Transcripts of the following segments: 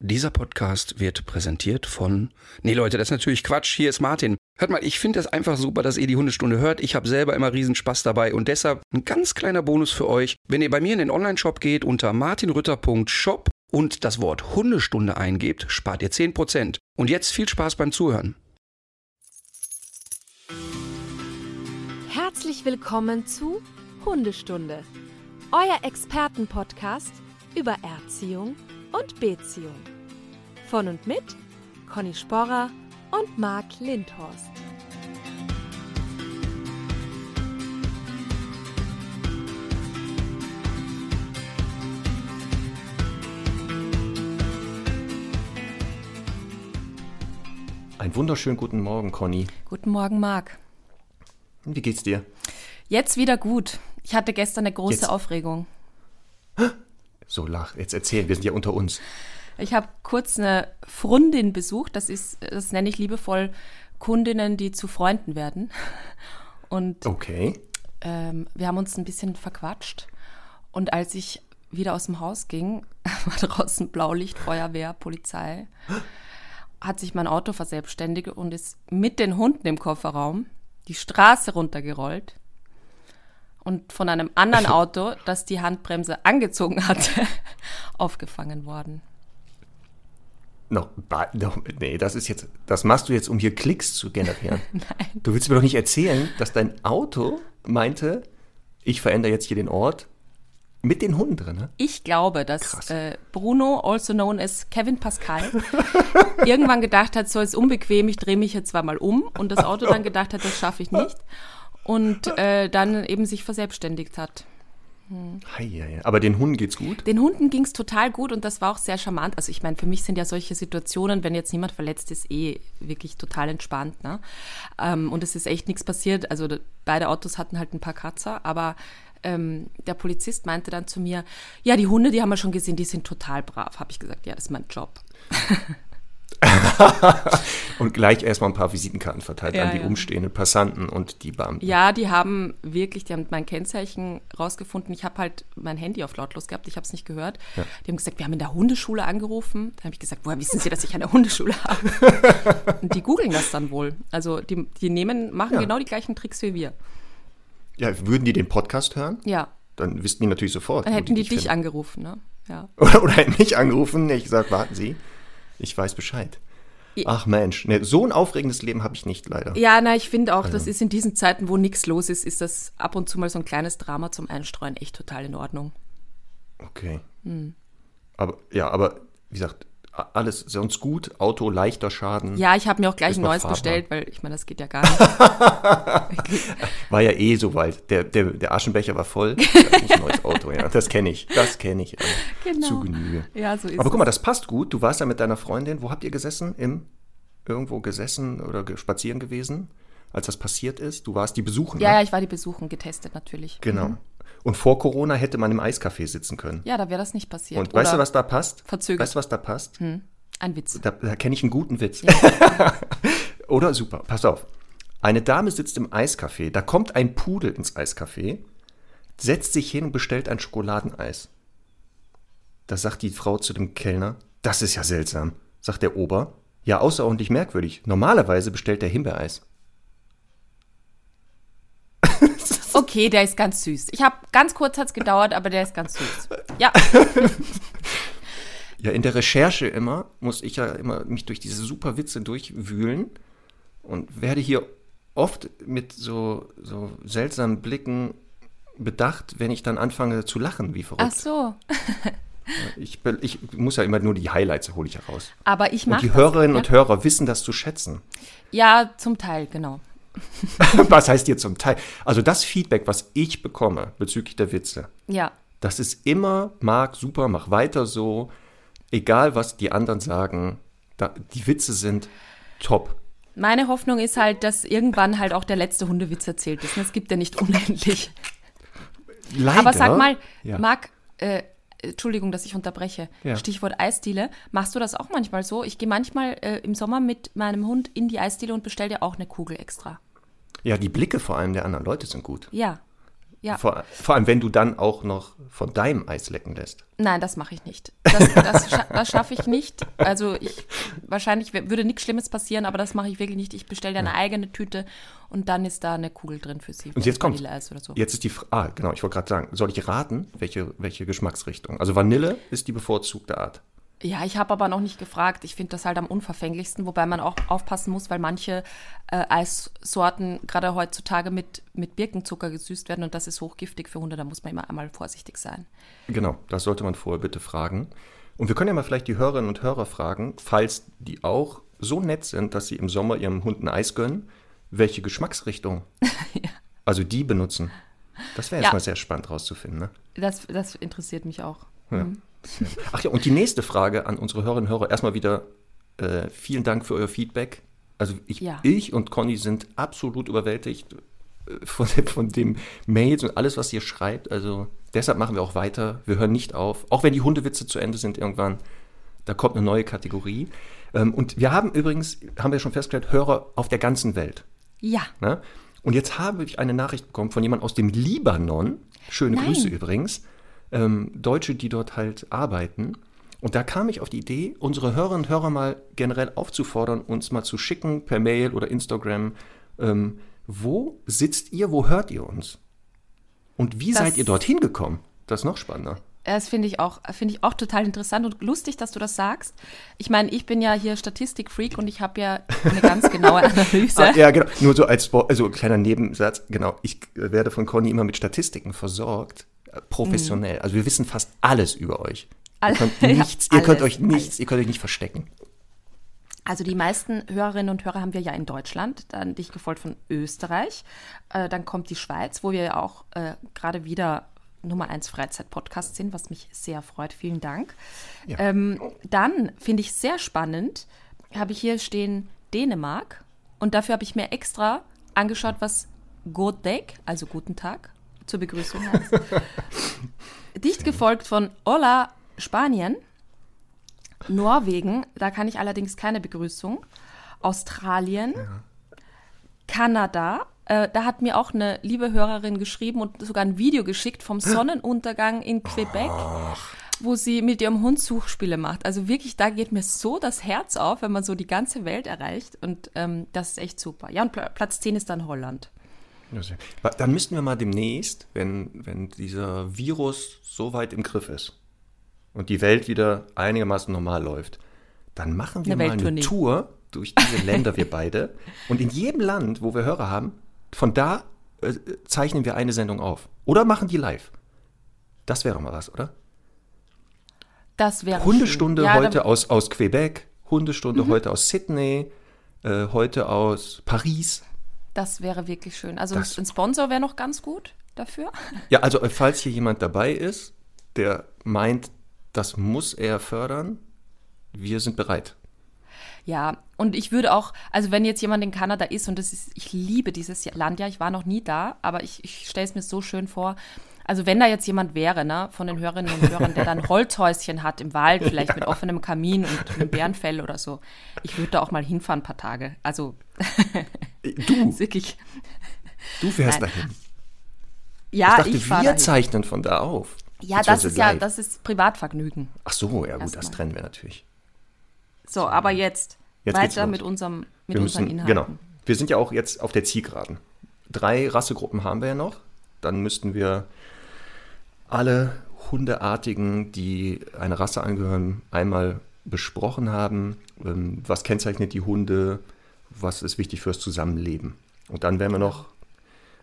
Dieser Podcast wird präsentiert von. Nee, Leute, das ist natürlich Quatsch. Hier ist Martin. Hört mal, ich finde das einfach super, dass ihr die Hundestunde hört. Ich habe selber immer riesen Spaß dabei und deshalb ein ganz kleiner Bonus für euch. Wenn ihr bei mir in den Online-Shop geht unter martinrütter.shop und das Wort Hundestunde eingebt, spart ihr 10%. Und jetzt viel Spaß beim Zuhören. Herzlich willkommen zu Hundestunde, euer Expertenpodcast über Erziehung und Beziehung. Von und mit Conny Sporrer und Marc Lindhorst. Einen wunderschönen guten Morgen, Conny. Guten Morgen, Marc. Wie geht's dir? Jetzt wieder gut. Ich hatte gestern eine große Jetzt. Aufregung. So, lach, jetzt erzähl, wir sind ja unter uns. Ich habe kurz eine Freundin besucht. Das ist, das nenne ich liebevoll Kundinnen, die zu Freunden werden. Und Okay. ähm, wir haben uns ein bisschen verquatscht. Und als ich wieder aus dem Haus ging, war draußen Blaulicht, Feuerwehr, Polizei, hat sich mein Auto verselbstständigt und ist mit den Hunden im Kofferraum die Straße runtergerollt. Und von einem anderen Auto, das die Handbremse angezogen hatte, aufgefangen worden. Noch, ba- noch, nee, das ist jetzt, das machst du jetzt, um hier Klicks zu generieren. Nein. Du willst mir doch nicht erzählen, dass dein Auto meinte, ich verändere jetzt hier den Ort mit den Hunden drin, ne? Ich glaube, dass äh, Bruno, also known as Kevin Pascal, irgendwann gedacht hat, so ist unbequem, ich drehe mich jetzt zweimal um und das Auto dann gedacht hat, das schaffe ich nicht und äh, dann eben sich verselbstständigt hat. Hei. Aber den Hunden geht's gut? Den Hunden ging es total gut und das war auch sehr charmant. Also ich meine, für mich sind ja solche Situationen, wenn jetzt niemand verletzt ist, eh wirklich total entspannt. Ne? Ähm, und es ist echt nichts passiert. Also beide Autos hatten halt ein paar Kratzer, aber ähm, der Polizist meinte dann zu mir, ja, die Hunde, die haben wir schon gesehen, die sind total brav. Habe ich gesagt, ja, das ist mein Job. Und gleich erstmal ein paar Visitenkarten verteilt Ja, an die ja. umstehenden Passanten und die Beamten. Ja, die haben wirklich, die haben mein Kennzeichen rausgefunden. Ich habe halt mein Handy auf lautlos gehabt, ich habe es nicht gehört. Die haben gesagt, wir haben in der Hundeschule angerufen. Da habe ich gesagt, woher wissen Sie, dass ich eine Hundeschule habe? Und die googeln das dann wohl. Also die, die nehmen, machen Ja. genau die gleichen Tricks wie wir. Ja, würden die den Podcast hören? Ja, Dann wüssten die natürlich sofort. dann hätten die dich finden. angerufen, ne? Ja. Oder, oder hätten mich angerufen. Ich gesagt, warten Sie, ich weiß Bescheid. Ach Mensch, nee, so ein aufregendes Leben habe ich nicht leider. Ja, na, ich finde auch, das Also ist in diesen Zeiten, wo nichts los ist, ist das ab und zu mal so ein kleines Drama zum Einstreuen echt total in Ordnung. Okay. Hm. Aber ja, aber wie gesagt, alles sonst gut, Auto leichter Schaden. Ja, ich habe mir auch gleich ein neues fahrbar. bestellt, weil ich meine, das geht ja gar nicht. War ja eh so weit. Der, der, der Aschenbecher war voll. Ein neues Auto, ja. Das kenne ich. Das kenne ich. Genau. Zu Genüge. Ja, so ist Aber guck mal, das passt gut. Du warst ja mit deiner Freundin. Wo habt ihr gesessen? Im irgendwo gesessen oder spazieren gewesen, als das passiert ist? Du warst die besuchen. Ja, ne? ja, ich war die besuchen, getestet natürlich. Genau. Und vor Corona hätte man im Eiscafé sitzen können. Ja, da wäre das nicht passiert. Und weißt du, Oder was da passt? verzögert. Weißt du, was da passt? Ein Witz. Da, da kenne ich einen guten Witz. Oder super, pass auf. Eine Dame sitzt im Eiscafé, da kommt ein Pudel ins Eiscafé, setzt sich hin und bestellt ein Schokoladeneis. Da sagt die Frau zu dem Kellner, das ist ja seltsam. Sagt der Ober, ja, außerordentlich merkwürdig. Normalerweise bestellt der Himbeereis. Okay, der ist ganz süß. Ich habe ganz kurz hat's gedauert, aber der ist ganz süß. Ja, Ja, in der Recherche immer muss ich ja immer mich durch diese super Witze durchwühlen und werde hier oft mit so, so seltsamen Blicken bedacht, wenn ich dann anfange zu lachen, wie verrückt. ach so. Ich, ich muss ja immer nur die Highlights hole ich heraus. Aber ich Und mache die Hörerinnen und Hörer wissen das zu schätzen. Ja, zum Teil, genau. Was heißt hier zum Teil? Also das Feedback, was ich bekomme bezüglich der Witze, Ja, das ist immer, Marc, super, mach weiter so. Egal, was die anderen sagen, da, die Witze sind top. meine Hoffnung ist halt, dass irgendwann halt auch der letzte Hundewitz erzählt ist. Es gibt ja nicht unendlich. Leider. Aber sag mal, ja. Marc, äh, Entschuldigung, dass ich unterbreche. Ja. Stichwort Eisdiele. Machst du das auch manchmal so? Ich gehe manchmal äh, im Sommer mit meinem Hund in die Eisdiele und bestelle dir auch eine Kugel extra. Ja, die Blicke vor allem der anderen Leute sind gut. Ja. Ja. Vor, vor allem, wenn du dann auch noch von deinem Eis lecken lässt. Nein, das mache ich nicht. Das, das, scha das schaffe ich nicht. Also ich wahrscheinlich würde nichts Schlimmes passieren, aber das mache ich wirklich nicht. Ich bestelle dir eine eigene Tüte und dann ist da eine Kugel drin für sie. Und jetzt kommt. Vanilleeis oder so. Jetzt ist die Frage. Ah, genau, ich wollte gerade sagen, soll ich raten, welche, welche Geschmacksrichtung? Also Vanille ist die bevorzugte Art. Ja, ich habe aber noch nicht gefragt. Ich finde das halt am unverfänglichsten, wobei man auch aufpassen muss, weil manche äh, Eissorten gerade heutzutage mit, mit Birkenzucker gesüßt werden und das ist hochgiftig für Hunde. Da muss man immer einmal vorsichtig sein. Genau, das sollte man vorher bitte fragen. Und wir können ja mal vielleicht die Hörerinnen und Hörer fragen, falls die auch so nett sind, dass sie im Sommer ihrem Hund ein Eis gönnen, welche Geschmacksrichtung also die benutzen. Das wäre jetzt Ja. mal sehr spannend rauszufinden. Ne? Das, das interessiert mich auch. Ja. Ach ja, und die nächste Frage an unsere Hörerinnen und Hörer. Erstmal wieder äh, vielen Dank für euer Feedback. Also ich, Ja. ich und Conny sind absolut überwältigt äh, von, dem- von dem Mails und alles, was ihr schreibt. Also deshalb machen wir auch weiter. Wir hören nicht auf. Auch wenn die Hundewitze zu Ende sind irgendwann. Da kommt eine neue Kategorie. Ähm, und wir haben übrigens, haben wir schon festgestellt, Hörer auf der ganzen Welt. Ja, Ne? Und jetzt habe ich eine Nachricht bekommen von jemand aus dem Libanon. Schöne Nein. Grüße übrigens. Ähm, Deutsche, die dort halt arbeiten. Und da kam ich auf die Idee, unsere Hörerinnen und Hörer mal generell aufzufordern, uns mal zu schicken per Mail oder Instagram. Ähm, wo sitzt ihr, wo hört ihr uns? Und wie Das- seid ihr dorthin gekommen? Das ist noch spannender. das finde ich, auch- finde ich auch total interessant und lustig, dass du das sagst. Ich meine, ich bin ja hier Statistikfreak und ich habe ja eine ganz genaue Analyse. Ah, ja, genau. Nur so als also kleiner Nebensatz. Genau. Ich äh, werde von Conny immer mit Statistiken versorgt. Professionell. Also wir wissen fast alles über euch. Ihr All- könnt ja, nichts, ihr könnt alles, euch nichts, ihr könnt euch nicht verstecken. Also die meisten Hörerinnen und Hörer haben wir ja in Deutschland, dann dich gefolgt von Österreich, äh, dann kommt die Schweiz, wo wir ja auch äh, gerade wieder Nummer 1 Freizeit-Podcast sind, was mich sehr freut. Vielen Dank. Ja. Ähm, dann finde ich sehr spannend, habe ich hier stehen Dänemark und dafür habe ich mir extra angeschaut, was Goddag, also guten Tag, zur Begrüßung heißt. Dicht gefolgt von Hola Spanien, Norwegen, da kann ich allerdings keine Begrüßung. Australien, Kanada, äh, da hat mir auch eine liebe Hörerin geschrieben und sogar ein Video geschickt vom Sonnenuntergang in Quebec, wo sie mit ihrem Hund Suchspiele macht. Also wirklich, da geht mir so das Herz auf, wenn man so die ganze Welt erreicht und ähm, das ist echt super. Ja, und Pla- Platz 10 ist dann Holland. Dann müssten wir mal demnächst, wenn, wenn dieser Virus so weit im Griff ist und die Welt wieder einigermaßen normal läuft, dann machen wir Eine mal eine. Tour durch diese Länder, wir beide. Und in jedem Land, wo wir Hörer haben, von da äh, zeichnen wir eine Sendung auf. Oder machen die live. Das wäre mal was, oder? Das wäre Hundestunde. Ja, heute Mhm. aus, aus Quebec, Hundestunde heute aus Sydney, äh, heute aus Paris. Das wäre wirklich schön. Also Das- ein Sponsor wäre noch ganz gut dafür. Ja, also falls hier jemand dabei ist, der meint, das muss er fördern, wir sind bereit. Ja, und ich würde auch, also wenn jetzt jemand in Kanada ist und das ist, ich liebe dieses Land ja, ich war noch nie da, aber ich, ich stelle es mir so schön vor. Also wenn da jetzt jemand wäre, ne, von den Hörerinnen und Hörern, der dann Holzhäuschen hat im Wald, vielleicht mit offenem Kamin und einem Bärenfell oder so, ich würde da auch mal hinfahren ein paar Tage. Also Du, wirklich, du fährst Nein. dahin. ja, ich dachte, ich wir dahin. zeichnen von da auf. Ja, das ist ja, live. das ist Privatvergnügen. Ach so, ja gut, das trennen wir natürlich. So, aber jetzt, Jetzt weiter mit unserem, mit wir unseren müssen, Inhalten. genau. Wir sind ja auch jetzt auf der Zielgeraden. Drei Rassegruppen haben wir ja noch. Dann müssten wir alle Hundeartigen, die einer Rasse angehören, einmal besprochen haben. Ähm, Was kennzeichnet die Hunde? Was ist wichtig fürs Zusammenleben? Und dann werden wir noch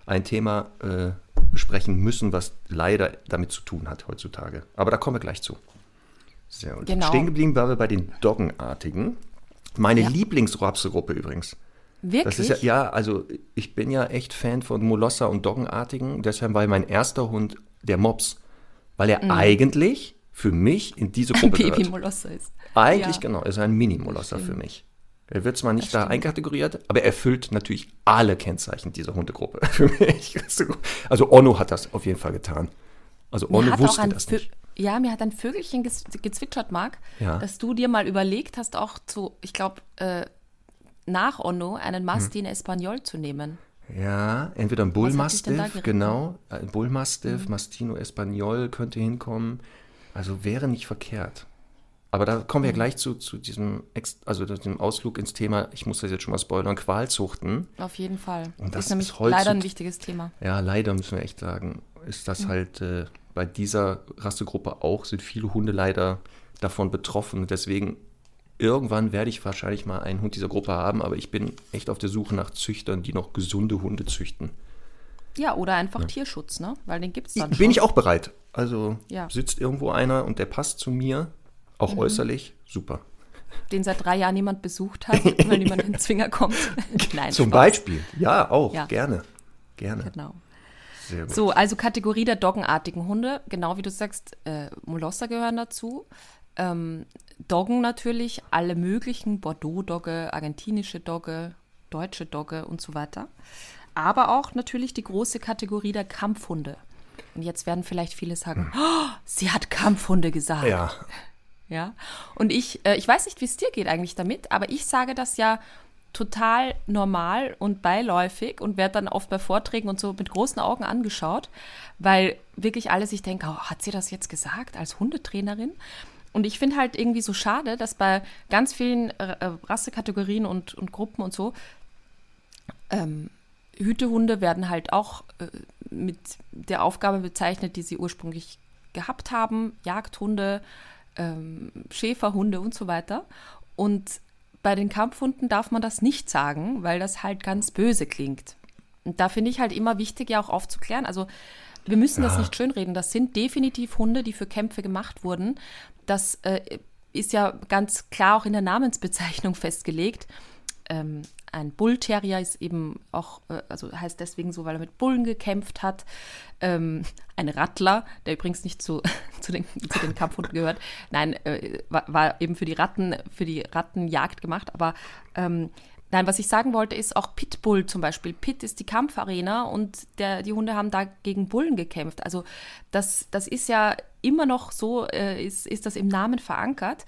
ein Thema äh, besprechen müssen, was leider damit zu tun hat heutzutage. Aber da kommen wir gleich zu. Sehr gut. Genau. Stehen geblieben waren wir bei den Doggenartigen. Meine Ja. Lieblingsrapse-Gruppe übrigens. Wirklich? Das ist ja, ja, also ich bin ja echt Fan von Molosser und Doggenartigen. Deshalb war mein erster Hund der Mops. Weil er eigentlich für mich in diese Mhm. ein Gruppe gehört. Babymolosser ist. Eigentlich Ja. genau, er ist ein Mini-Molosser für mich. Er wird zwar nicht Das da stimmt. einkategoriert, aber er erfüllt natürlich alle Kennzeichen dieser Hundegruppe für mich. Also Onno hat das auf jeden Fall getan. Also Mir Onno wusste das Vö- nicht. Ja, mir hat ein Vögelchen ges gezwitschert, Marc, Ja. dass du dir mal überlegt hast, auch zu, ich glaube, äh, nach Onno einen Hm. Mastin Espanol zu nehmen. Ja, entweder ein Bullmastiff, genau. Ein Bullmastiff, Mastino Espagnol könnte hinkommen. Also wäre nicht verkehrt. Aber da kommen wir Mhm. gleich zu, zu diesem, Ex also dem Ausflug ins Thema, ich muss das jetzt schon mal spoilern, Qualzuchten. Auf jeden Fall. Und das ist nämlich ist leider ein wichtiges Thema. Ja, leider müssen wir echt sagen, ist das halt äh, bei dieser Rassegruppe auch, sind viele Hunde leider davon betroffen. Deswegen irgendwann werde ich wahrscheinlich mal einen Hund dieser Gruppe haben, aber ich bin echt auf der Suche nach Züchtern, die noch gesunde Hunde züchten. Ja, oder einfach Tierschutz, ne? Weil den gibt es dann Bin schon. ich auch bereit. Also Ja. sitzt irgendwo einer und der passt zu mir, auch Mhm. äußerlich, super. Den seit drei Jahren niemand besucht hat, weil niemand in den Zwinger kommt. Nein, Zum Spaß. Beispiel. Ja, auch. Ja. Gerne. Gerne. Genau. Sehr gut. So, also Kategorie der doggenartigen Hunde. Genau wie du sagst, äh, Molosser gehören dazu. Ähm, Doggen natürlich, alle möglichen, Bordeaux-Dogge, argentinische Dogge, deutsche Dogge und so weiter. Aber auch natürlich die große Kategorie der Kampfhunde. Und jetzt werden vielleicht viele sagen, oh, sie hat Kampfhunde gesagt. Hm. Ja, Ja. Und ich, äh, ich weiß nicht, wie es dir geht eigentlich damit, aber ich sage das ja total normal und beiläufig und werde dann oft bei Vorträgen und so mit großen Augen angeschaut, weil wirklich alle sich denken, oh, hat sie das jetzt gesagt als Hundetrainerin? Und ich finde halt irgendwie so schade, dass bei ganz vielen äh, äh, Rassekategorien und, und Gruppen und so ähm, Hütehunde werden halt auch äh, mit der Aufgabe bezeichnet, die sie ursprünglich gehabt haben. Jagdhunde, ähm, Schäferhunde und so weiter. Und bei den Kampfhunden darf man das nicht sagen, weil das halt ganz böse klingt. Und da finde ich halt immer wichtig, ja auch aufzuklären. Also wir müssen das nicht schönreden. Das sind definitiv Hunde, die für Kämpfe gemacht wurden. Das äh, ist ja ganz klar auch in der Namensbezeichnung festgelegt. Ähm, ein Bullterrier ist eben auch, äh, also heißt deswegen so, weil er mit Bullen gekämpft hat. Ähm, ein Rattler, der übrigens nicht zu, zu, den, zu den Kampfhunden gehört, nein, äh, war, war eben für die Ratten, für die Rattenjagd gemacht. Aber ähm, nein, was ich sagen wollte, ist auch Pitbull zum Beispiel. Pit ist die Kampfarena und der, die Hunde haben da gegen Bullen gekämpft. Also das, das ist ja immer noch so, äh, ist, ist das im Namen verankert.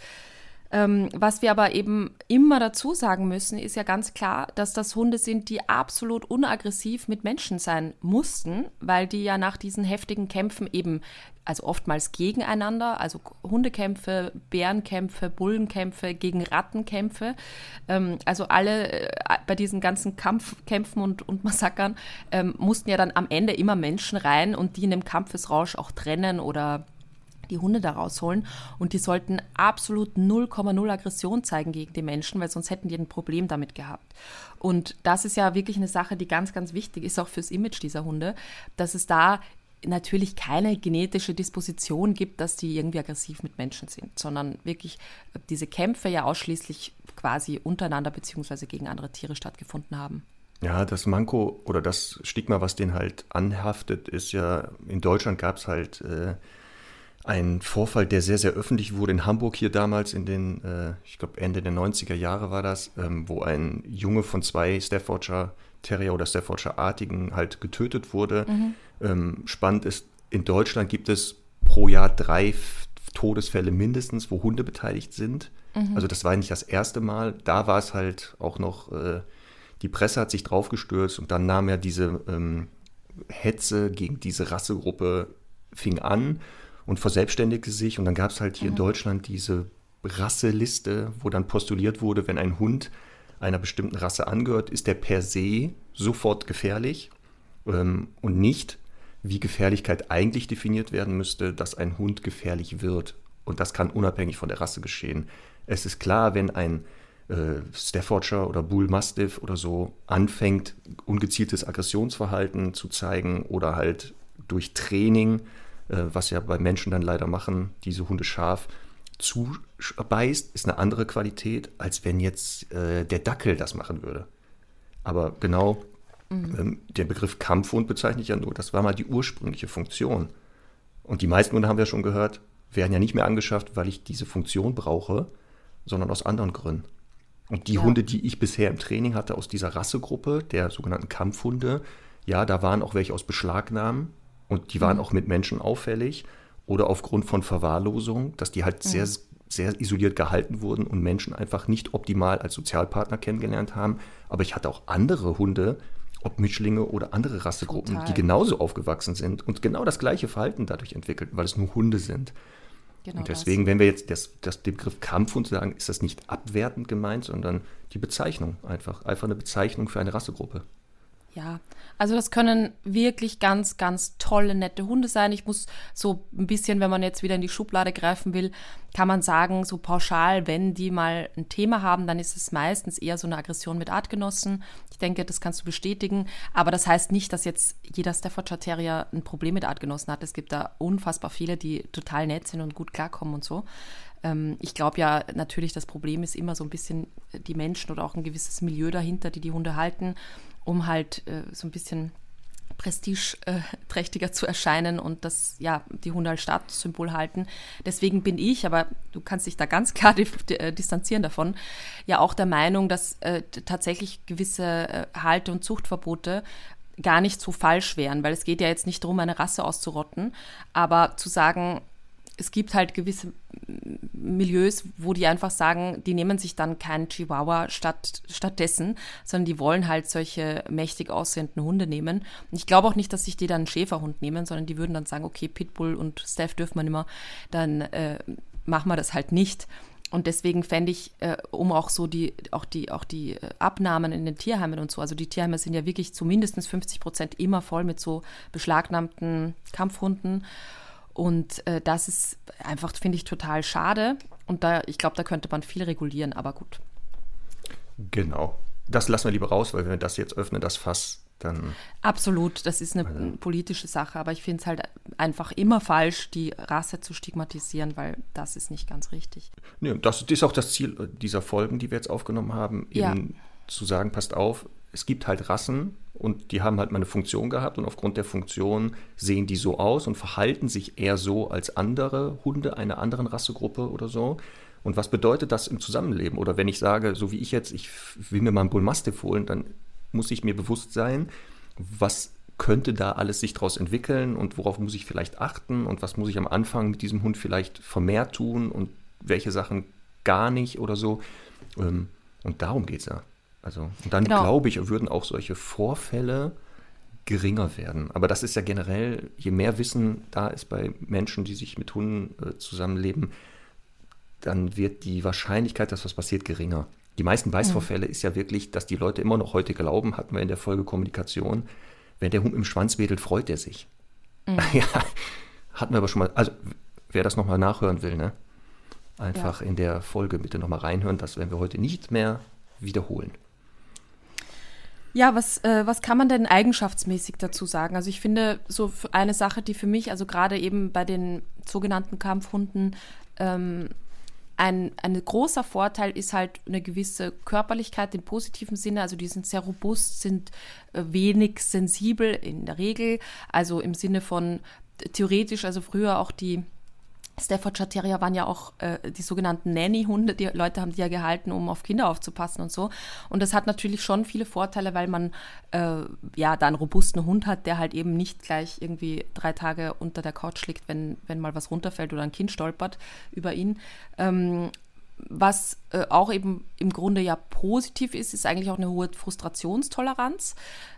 Ähm, was wir aber eben immer dazu sagen müssen, ist ja ganz klar, dass das Hunde sind, die absolut unaggressiv mit Menschen sein mussten, weil die ja nach diesen heftigen Kämpfen eben, also oftmals gegeneinander, also Hundekämpfe, Bärenkämpfe, Bullenkämpfe, gegen Rattenkämpfe, ähm, also alle äh, bei diesen ganzen Kampfkämpfen und, und Massakern ähm, mussten ja dann am Ende immer Menschen rein und die in dem Kampfesrausch auch trennen oder die Hunde da rausholen und die sollten absolut 0,0 Aggression zeigen gegen die Menschen, weil sonst hätten die ein Problem damit gehabt. Und das ist ja wirklich eine Sache, die ganz, ganz wichtig ist, auch fürs Image dieser Hunde, dass es da natürlich keine genetische Disposition gibt, dass die irgendwie aggressiv mit Menschen sind, sondern wirklich diese Kämpfe ja ausschließlich quasi untereinander beziehungsweise gegen andere Tiere stattgefunden haben. Ja, das Manko oder das Stigma, was den halt anhaftet, ist ja, in Deutschland gab es halt äh, einen Vorfall, der sehr, sehr öffentlich wurde in Hamburg hier damals in den, äh, ich glaube Ende der 90er Jahre war das, ähm, wo ein Junge von zwei Staffordshire Terrier oder Staffordshire Artigen halt getötet wurde. Ähm, spannend ist, in Deutschland gibt es pro Jahr drei Todesfälle mindestens, wo Hunde beteiligt sind. Also das war nicht das erste Mal. Da war es halt auch noch, äh, die Presse hat sich draufgestürzt und dann nahm ja diese ähm, Hetze gegen diese Rassegruppe fing an und verselbstständigte sich. Und dann gab es halt hier in Deutschland diese Rasseliste, wo dann postuliert wurde, wenn ein Hund einer bestimmten Rasse angehört, ist der per se sofort gefährlich ähm, und nicht, wie Gefährlichkeit eigentlich definiert werden müsste, dass ein Hund gefährlich wird. Und das kann unabhängig von der Rasse geschehen. Es ist klar, wenn ein äh, Staffordshire oder Bull Mastiff oder so anfängt, ungezieltes Aggressionsverhalten zu zeigen oder halt durch Training, äh, was ja bei Menschen dann leider machen, diese Hunde scharf zubeißt, ist eine andere Qualität, als wenn jetzt äh, der Dackel das machen würde. Aber genau ähm, der Begriff Kampfhund bezeichne ich ja nur, das war mal die ursprüngliche Funktion. Und die meisten Hunde haben wir schon gehört, werden ja nicht mehr angeschafft, weil ich diese Funktion brauche, sondern aus anderen Gründen. Und die Ja. Hunde, die ich bisher im Training hatte aus dieser Rassegruppe, der sogenannten Kampfhunde, ja, da waren auch welche aus Beschlagnahmen und die waren auch mit Menschen auffällig oder aufgrund von Verwahrlosung, dass die halt sehr, sehr isoliert gehalten wurden und Menschen einfach nicht optimal als Sozialpartner kennengelernt haben. Aber ich hatte auch andere Hunde, ob Mischlinge oder andere Rassegruppen, Total. die genauso aufgewachsen sind und genau das gleiche Verhalten dadurch entwickeln, weil es nur Hunde sind. Genau und deswegen, wenn wir jetzt das, das, den Begriff Kampfhund sagen, ist das nicht abwertend gemeint, sondern die Bezeichnung einfach. Einfach eine Bezeichnung für eine Rassegruppe. Ja, also das können wirklich ganz, ganz tolle, nette Hunde sein. Ich muss so ein bisschen, wenn man jetzt wieder in die Schublade greifen will, kann man sagen, so pauschal, wenn die mal ein Thema haben, dann ist es meistens eher so eine Aggression mit Artgenossen. Ich denke, das kannst du bestätigen. Aber das heißt nicht, dass jetzt jeder Staffordshire Terrier ein Problem mit Artgenossen hat. Es gibt da unfassbar viele, die total nett sind und gut klarkommen und so. Ähm, ich glaube ja natürlich, das Problem ist immer so ein bisschen die Menschen oder auch ein gewisses Milieu dahinter, die die Hunde halten um halt äh, so ein bisschen prestigeträchtiger zu erscheinen und das, ja, die Hunde als Statussymbol halten. Deswegen bin ich, aber du kannst dich da ganz klar äh, distanzieren davon, ja auch der Meinung, dass äh, tatsächlich gewisse äh, Halte- und Zuchtverbote gar nicht so falsch wären, weil es geht ja jetzt nicht darum, eine Rasse auszurotten, aber zu sagen, es gibt halt gewisse Milieus, wo die einfach sagen, die nehmen sich dann keinen Chihuahua statt, stattdessen, sondern die wollen halt solche mächtig aussehenden Hunde nehmen. Und ich glaube auch nicht, dass sich die dann einen Schäferhund nehmen, sondern die würden dann sagen, okay, Pitbull und Steph dürfen wir nicht mehr, dann äh, machen wir das halt nicht. Und deswegen fände ich, äh, um auch so die, auch die, auch die äh, Abnahmen in den Tierheimen und so, also die Tierheime sind ja wirklich zu mindestens 50 Prozent immer voll mit so beschlagnahmten Kampfhunden. Und äh, das ist einfach, finde ich, total schade. Und da, ich glaube, da könnte man viel regulieren, aber gut. Genau. Das lassen wir lieber raus, weil wenn wir das jetzt öffnen, das Fass, dann. Absolut, das ist eine also. politische Sache, aber ich finde es halt einfach immer falsch, die Rasse zu stigmatisieren, weil das ist nicht ganz richtig. Nee, das ist auch das Ziel dieser Folgen, die wir jetzt aufgenommen haben, eben ja. zu sagen, passt auf, es gibt halt Rassen und die haben halt mal eine Funktion gehabt und aufgrund der Funktion sehen die so aus und verhalten sich eher so als andere Hunde einer anderen Rassegruppe oder so. Und was bedeutet das im Zusammenleben? Oder wenn ich sage, so wie ich jetzt, ich will mir mal einen Bullmastiff holen, dann muss ich mir bewusst sein, was könnte da alles sich daraus entwickeln und worauf muss ich vielleicht achten und was muss ich am Anfang mit diesem Hund vielleicht vermehrt tun und welche Sachen gar nicht oder so. Ähm, und darum geht es ja. Also, und dann genau. glaube ich, würden auch solche Vorfälle geringer werden. Aber das ist ja generell, je mehr Wissen da ist bei Menschen, die sich mit Hunden äh, zusammenleben, dann wird die Wahrscheinlichkeit, dass was passiert, geringer. Die meisten Beißvorfälle mhm. ist ja wirklich, dass die Leute immer noch heute glauben, hatten wir in der Folge Kommunikation, wenn der Hund im Schwanz wedelt, freut er sich. Mhm. ja, hatten wir aber schon mal, also wer das nochmal nachhören will, ne? Einfach ja. in der Folge bitte nochmal reinhören, das werden wir heute nicht mehr wiederholen. Ja, was, äh, was kann man denn eigenschaftsmäßig dazu sagen? Also ich finde, so eine Sache, die für mich, also gerade eben bei den sogenannten Kampfhunden, ähm, ein, ein großer Vorteil ist halt eine gewisse Körperlichkeit im positiven Sinne. Also die sind sehr robust, sind äh, wenig sensibel in der Regel. Also im Sinne von theoretisch, also früher auch die Staffordshire Terrier waren ja auch äh, die sogenannten Nanny-Hunde. Die Leute haben die ja gehalten, um auf Kinder aufzupassen und so. Und das hat natürlich schon viele Vorteile, weil man äh, ja da einen robusten Hund hat, der halt eben nicht gleich irgendwie drei Tage unter der Couch liegt, wenn, wenn mal was runterfällt oder ein Kind stolpert über ihn. Ähm, was äh, auch eben im Grunde ja positiv ist, ist eigentlich auch eine hohe Frustrationstoleranz.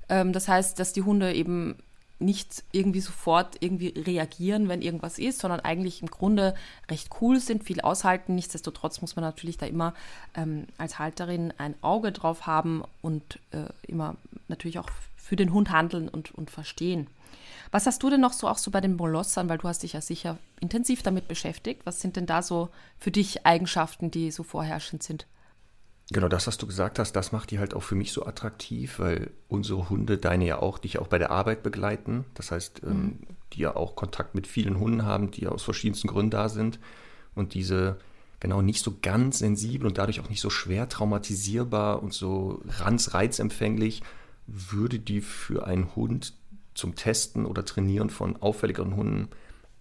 Ähm, das heißt, dass die Hunde eben nicht irgendwie sofort irgendwie reagieren, wenn irgendwas ist, sondern eigentlich im Grunde recht cool sind, viel aushalten. Nichtsdestotrotz muss man natürlich da immer ähm, als Halterin ein Auge drauf haben und äh, immer natürlich auch für den Hund handeln und, und verstehen. Was hast du denn noch so auch so bei den Molossern, weil du hast dich ja sicher intensiv damit beschäftigt. Was sind denn da so für dich Eigenschaften, die so vorherrschend sind? Genau, das, was du gesagt hast, das macht die halt auch für mich so attraktiv, weil unsere Hunde, deine ja auch, dich auch bei der Arbeit begleiten. Das heißt, ähm, mhm. die ja auch Kontakt mit vielen Hunden haben, die aus verschiedensten Gründen da sind. Und diese genau nicht so ganz sensibel und dadurch auch nicht so schwer traumatisierbar und so ganz reizempfänglich, würde die für einen Hund zum Testen oder Trainieren von auffälligeren Hunden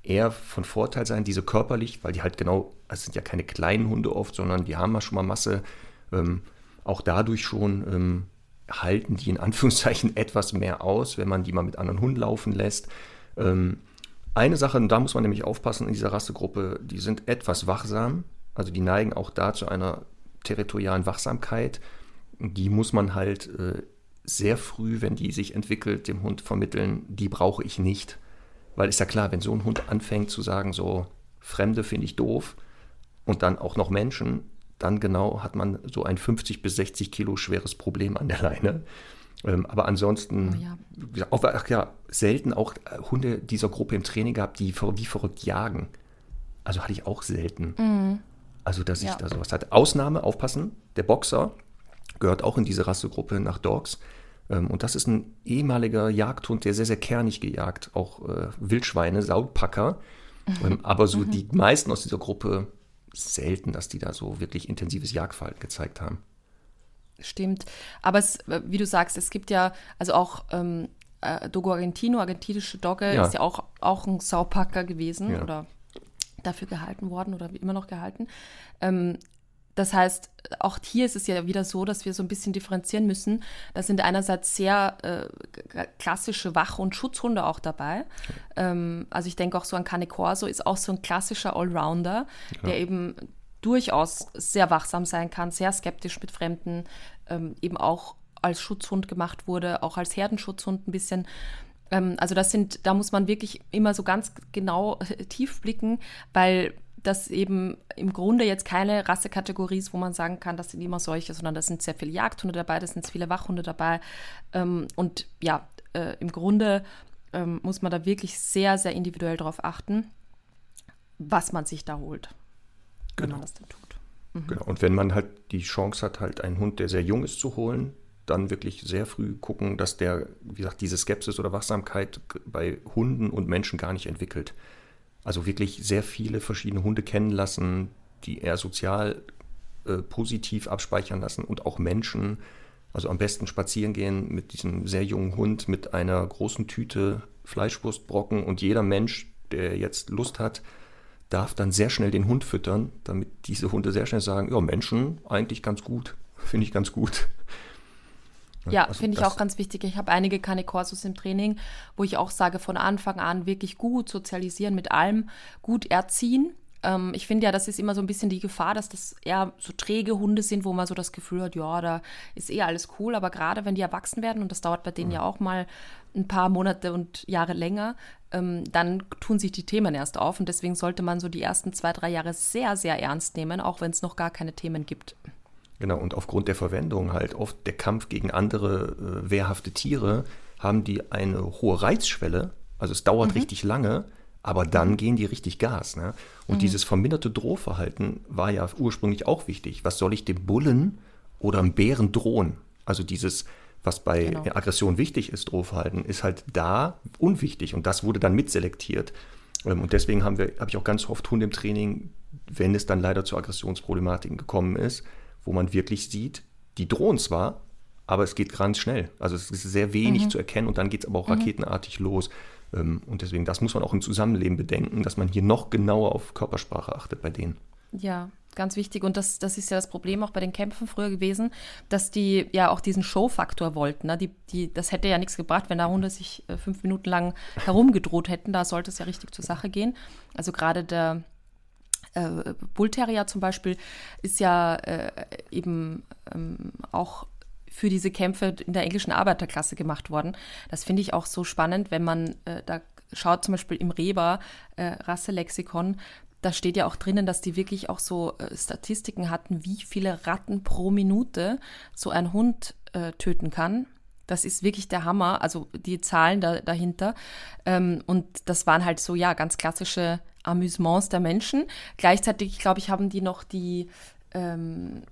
eher von Vorteil sein, diese körperlich, weil die halt genau, es sind ja keine kleinen Hunde oft, sondern die haben ja schon mal Masse, ähm, auch dadurch schon ähm, halten die in Anführungszeichen etwas mehr aus, wenn man die mal mit anderen Hunden laufen lässt. Ähm, eine Sache, und da muss man nämlich aufpassen in dieser Rassegruppe, die sind etwas wachsam, also die neigen auch da zu einer territorialen Wachsamkeit. Die muss man halt äh, sehr früh, wenn die sich entwickelt, dem Hund vermitteln, die brauche ich nicht. Weil ist ja klar, wenn so ein Hund anfängt zu sagen, so Fremde finde ich doof und dann auch noch Menschen, dann genau hat man so ein 50 bis 60 Kilo schweres Problem an der Leine. Ähm, aber ansonsten, oh ja. Auch, ach ja, selten auch äh, Hunde dieser Gruppe im Training gehabt, die wie verrückt jagen. Also hatte ich auch selten. Mhm. Also, dass ja. ich da sowas hatte. Ausnahme, aufpassen, der Boxer gehört auch in diese Rassegruppe nach Dogs. Ähm, und das ist ein ehemaliger Jagdhund, der sehr, sehr kernig gejagt, auch äh, Wildschweine, Sautpacker. Mhm. Ähm, aber so mhm. die meisten aus dieser Gruppe selten, dass die da so wirklich intensives Jagdverhalten gezeigt haben. Stimmt. Aber es, wie du sagst, es gibt ja, also auch ähm, äh, Dogo Argentino, argentinische Dogge, ja. ist ja auch, auch ein Saupacker gewesen ja. oder dafür gehalten worden oder immer noch gehalten. Ähm, das heißt, auch hier ist es ja wieder so, dass wir so ein bisschen differenzieren müssen. Da sind einerseits sehr äh, klassische Wach- und Schutzhunde auch dabei. Ähm, also ich denke auch so an Cane Corso ist auch so ein klassischer Allrounder, ja. der eben durchaus sehr wachsam sein kann, sehr skeptisch mit Fremden, ähm, eben auch als Schutzhund gemacht wurde, auch als Herdenschutzhund ein bisschen. Ähm, also das sind, da muss man wirklich immer so ganz genau äh, tief blicken, weil das eben im Grunde jetzt keine Rassekategorie ist, wo man sagen kann, das sind immer solche, sondern da sind sehr viele Jagdhunde dabei, da sind viele Wachhunde dabei. Ähm, und ja, äh, im Grunde ähm, muss man da wirklich sehr, sehr individuell darauf achten, was man sich da holt, genau. wenn man das denn tut. Mhm. Genau. Und wenn man halt die Chance hat, halt einen Hund, der sehr jung ist, zu holen, dann wirklich sehr früh gucken, dass der, wie gesagt, diese Skepsis oder Wachsamkeit bei Hunden und Menschen gar nicht entwickelt. Also wirklich sehr viele verschiedene Hunde kennenlassen, die eher sozial äh, positiv abspeichern lassen und auch Menschen. Also am besten spazieren gehen mit diesem sehr jungen Hund mit einer großen Tüte Fleischwurstbrocken und jeder Mensch, der jetzt Lust hat, darf dann sehr schnell den Hund füttern, damit diese Hunde sehr schnell sagen, ja, Menschen eigentlich ganz gut, finde ich ganz gut. Ja, also finde ich auch ganz wichtig. Ich habe einige Canecorsos im Training, wo ich auch sage, von Anfang an wirklich gut sozialisieren mit allem, gut erziehen. Ähm, ich finde ja, das ist immer so ein bisschen die Gefahr, dass das eher so träge Hunde sind, wo man so das Gefühl hat, ja, da ist eh alles cool. Aber gerade wenn die erwachsen werden, und das dauert bei denen mhm. ja auch mal ein paar Monate und Jahre länger, ähm, dann tun sich die Themen erst auf. Und deswegen sollte man so die ersten zwei, drei Jahre sehr, sehr ernst nehmen, auch wenn es noch gar keine Themen gibt. Genau, und aufgrund der Verwendung halt oft der Kampf gegen andere äh, wehrhafte Tiere, haben die eine hohe Reizschwelle. Also es dauert mhm. richtig lange, aber dann gehen die richtig Gas. Ne? Und mhm. dieses verminderte Drohverhalten war ja ursprünglich auch wichtig. Was soll ich dem Bullen oder einem Bären drohen? Also dieses, was bei genau. Aggression wichtig ist, Drohverhalten, ist halt da unwichtig. Und das wurde dann mitselektiert. Ähm, und deswegen haben wir, habe ich auch ganz oft Hunde im Training, wenn es dann leider zu Aggressionsproblematiken gekommen ist, wo man wirklich sieht, die drohen zwar, aber es geht ganz schnell. Also es ist sehr wenig mhm. zu erkennen und dann geht es aber auch mhm. raketenartig los. Ähm, und deswegen, das muss man auch im Zusammenleben bedenken, dass man hier noch genauer auf Körpersprache achtet bei denen. Ja, ganz wichtig. Und das, das ist ja das Problem auch bei den Kämpfen früher gewesen, dass die ja auch diesen Show-Faktor wollten. Ne? Die, die, das hätte ja nichts gebracht, wenn da Hunde sich äh, fünf Minuten lang herumgedroht hätten. Da sollte es ja richtig zur Sache gehen. Also gerade der äh, Bullterrier zum Beispiel ist ja äh, eben ähm, auch für diese Kämpfe in der englischen Arbeiterklasse gemacht worden. Das finde ich auch so spannend, wenn man äh, da schaut, zum Beispiel im Reba äh, Rasselexikon, da steht ja auch drinnen, dass die wirklich auch so äh, Statistiken hatten, wie viele Ratten pro Minute so ein Hund äh, töten kann. Das ist wirklich der Hammer, also die Zahlen da, dahinter. Ähm, und das waren halt so, ja, ganz klassische Amüsements der Menschen. Gleichzeitig, glaube ich, haben die noch die ähm,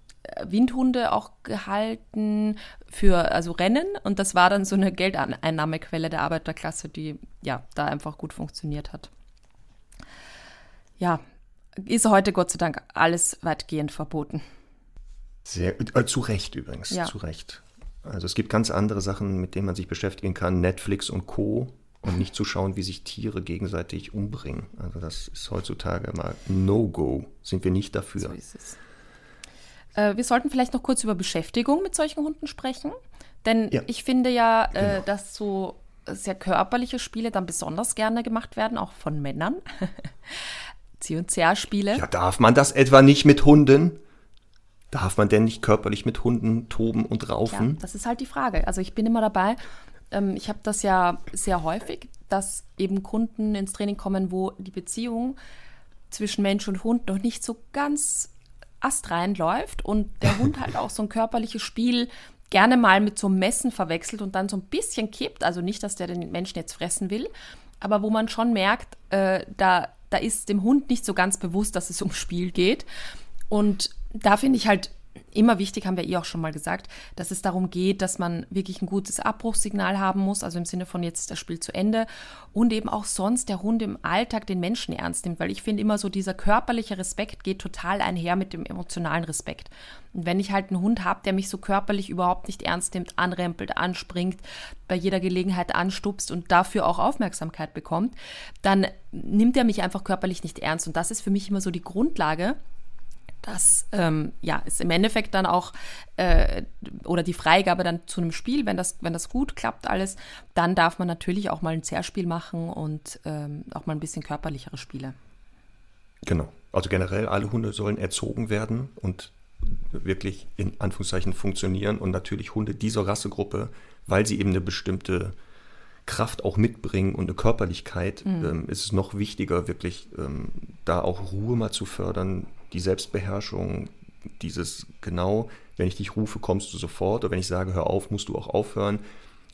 Windhunde auch gehalten für also Rennen und das war dann so eine Geldeinnahmequelle der Arbeiterklasse, die ja da einfach gut funktioniert hat. Ja, ist heute Gott sei Dank alles weitgehend verboten. Sehr äh, zu Recht übrigens, ja. zu Recht. Also es gibt ganz andere Sachen, mit denen man sich beschäftigen kann. Netflix und Co und nicht zu schauen, wie sich Tiere gegenseitig umbringen. Also das ist heutzutage mal No-Go. Sind wir nicht dafür. So ist es. Äh, wir sollten vielleicht noch kurz über Beschäftigung mit solchen Hunden sprechen. Denn ja. ich finde ja, äh, genau. dass so sehr körperliche Spiele dann besonders gerne gemacht werden, auch von Männern. Zieh- und Zerr-Spiele. Ja, darf man das etwa nicht mit Hunden? Darf man denn nicht körperlich mit Hunden toben und raufen? Ja, das ist halt die Frage. Also ich bin immer dabei. Ähm, ich habe das ja sehr häufig, dass eben Kunden ins Training kommen, wo die Beziehung zwischen Mensch und Hund noch nicht so ganz astrein läuft und der Hund halt auch so ein körperliches Spiel gerne mal mit so einem Messen verwechselt und dann so ein bisschen kippt. Also nicht, dass der den Menschen jetzt fressen will, aber wo man schon merkt, äh, da, da ist dem Hund nicht so ganz bewusst, dass es ums Spiel geht. Und da finde ich halt immer wichtig, haben wir eh auch schon mal gesagt, dass es darum geht, dass man wirklich ein gutes Abbruchssignal haben muss, also im Sinne von jetzt ist das Spiel zu Ende und eben auch sonst der Hund im Alltag den Menschen ernst nimmt, weil ich finde immer so dieser körperliche Respekt geht total einher mit dem emotionalen Respekt. Und wenn ich halt einen Hund habe, der mich so körperlich überhaupt nicht ernst nimmt, anrempelt, anspringt, bei jeder Gelegenheit anstupst und dafür auch Aufmerksamkeit bekommt, dann nimmt er mich einfach körperlich nicht ernst und das ist für mich immer so die Grundlage, das ähm, ja, ist im Endeffekt dann auch äh, oder die Freigabe dann zu einem Spiel, wenn das, wenn das gut klappt alles, dann darf man natürlich auch mal ein Zerspiel machen und ähm, auch mal ein bisschen körperlichere Spiele. Genau. Also generell alle Hunde sollen erzogen werden und wirklich in Anführungszeichen funktionieren und natürlich Hunde dieser Rassegruppe, weil sie eben eine bestimmte Kraft auch mitbringen und eine Körperlichkeit, mhm. ähm, ist es noch wichtiger, wirklich ähm, da auch Ruhe mal zu fördern, die Selbstbeherrschung, dieses genau, wenn ich dich rufe, kommst du sofort, oder wenn ich sage, hör auf, musst du auch aufhören.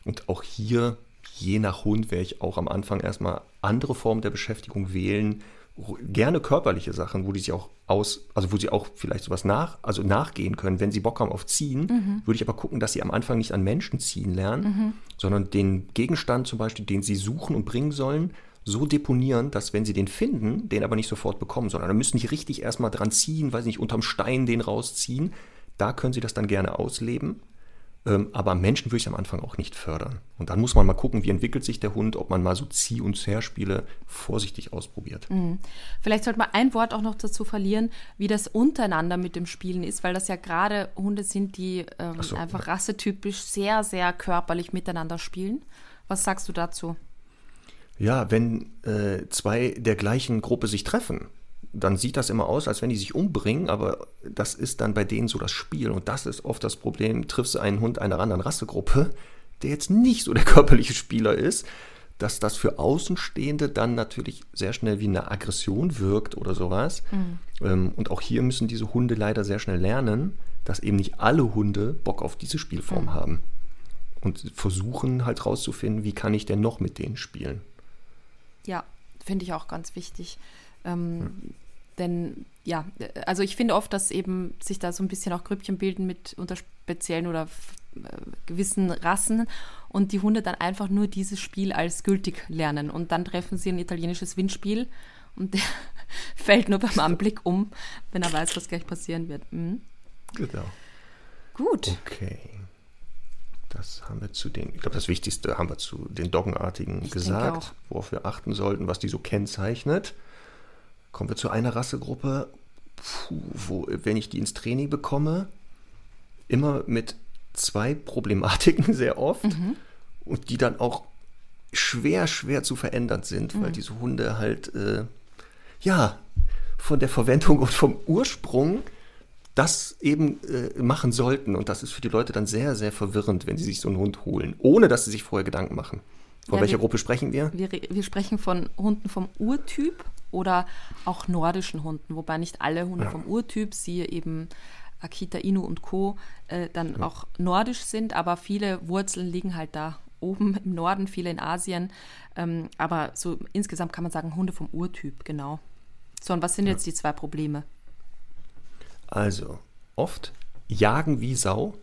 Und auch hier, je nach Hund, werde ich auch am Anfang erstmal andere Formen der Beschäftigung wählen. Gerne körperliche Sachen, wo die sich auch aus, also wo sie auch vielleicht sowas nach, also nachgehen können. Wenn sie Bock haben auf Ziehen, mhm. würde ich aber gucken, dass sie am Anfang nicht an Menschen ziehen lernen, mhm. sondern den Gegenstand zum Beispiel, den sie suchen und bringen sollen, so deponieren, dass wenn sie den finden, den aber nicht sofort bekommen, sondern da müssen die richtig erstmal dran ziehen, weiß nicht, unterm Stein den rausziehen. Da können sie das dann gerne ausleben. Ähm, aber Menschen würde ich am Anfang auch nicht fördern. Und dann muss man mal gucken, wie entwickelt sich der Hund, ob man mal so Zieh- und Zerspiele vorsichtig ausprobiert. Mhm. Vielleicht sollte man ein Wort auch noch dazu verlieren, wie das untereinander mit dem Spielen ist, weil das ja gerade Hunde sind, die ähm, so, einfach ja. rassetypisch sehr, sehr körperlich miteinander spielen. Was sagst du dazu? Ja, wenn äh, zwei der gleichen Gruppe sich treffen, dann sieht das immer aus, als wenn die sich umbringen, aber das ist dann bei denen so das Spiel. Und das ist oft das Problem. Triffst du einen Hund einer anderen Rassegruppe, der jetzt nicht so der körperliche Spieler ist, dass das für Außenstehende dann natürlich sehr schnell wie eine Aggression wirkt oder sowas. Mhm. Ähm, und auch hier müssen diese Hunde leider sehr schnell lernen, dass eben nicht alle Hunde Bock auf diese Spielform mhm. haben. Und versuchen halt rauszufinden, wie kann ich denn noch mit denen spielen. Ja, finde ich auch ganz wichtig. Ähm, hm. Denn ja, also ich finde oft, dass eben sich da so ein bisschen auch Grüppchen bilden mit unter speziellen oder äh, gewissen Rassen und die Hunde dann einfach nur dieses Spiel als gültig lernen. Und dann treffen sie ein italienisches Windspiel und der fällt nur beim Anblick um, wenn er weiß, was gleich passieren wird. Mhm. Genau. Gut. Okay. Das haben wir zu den, ich glaube, das Wichtigste haben wir zu den Doggenartigen ich gesagt, worauf wir achten sollten, was die so kennzeichnet. Kommen wir zu einer Rassegruppe, wo, wenn ich die ins Training bekomme, immer mit zwei Problematiken sehr oft mhm. und die dann auch schwer, schwer zu verändern sind, mhm. weil diese Hunde halt, äh, ja, von der Verwendung und vom Ursprung das eben äh, machen sollten. Und das ist für die Leute dann sehr, sehr verwirrend, wenn sie sich so einen Hund holen, ohne dass sie sich vorher Gedanken machen. Von ja, welcher wir, Gruppe sprechen wir? wir? Wir sprechen von Hunden vom Urtyp oder auch nordischen Hunden, wobei nicht alle Hunde ja. vom Urtyp, siehe eben Akita Inu und Co., äh, dann ja. auch nordisch sind, aber viele Wurzeln liegen halt da oben im Norden, viele in Asien. Ähm, aber so insgesamt kann man sagen, Hunde vom Urtyp, genau. So, und was sind jetzt die zwei Probleme? Also, oft jagen wie Sau,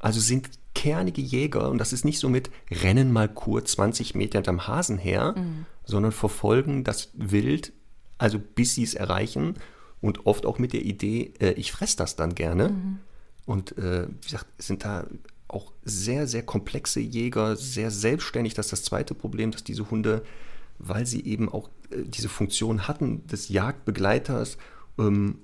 also sind kernige Jäger und das ist nicht so mit rennen mal kurz 20 Meter hinterm Hasen her, mhm. sondern verfolgen das Wild, also bis sie es erreichen und oft auch mit der Idee, äh, ich fresse das dann gerne. Mhm. Und äh, wie gesagt, sind da auch sehr, sehr komplexe Jäger, sehr selbstständig. Das ist das zweite Problem, dass diese Hunde, weil sie eben auch äh, diese Funktion hatten des Jagdbegleiters ähm,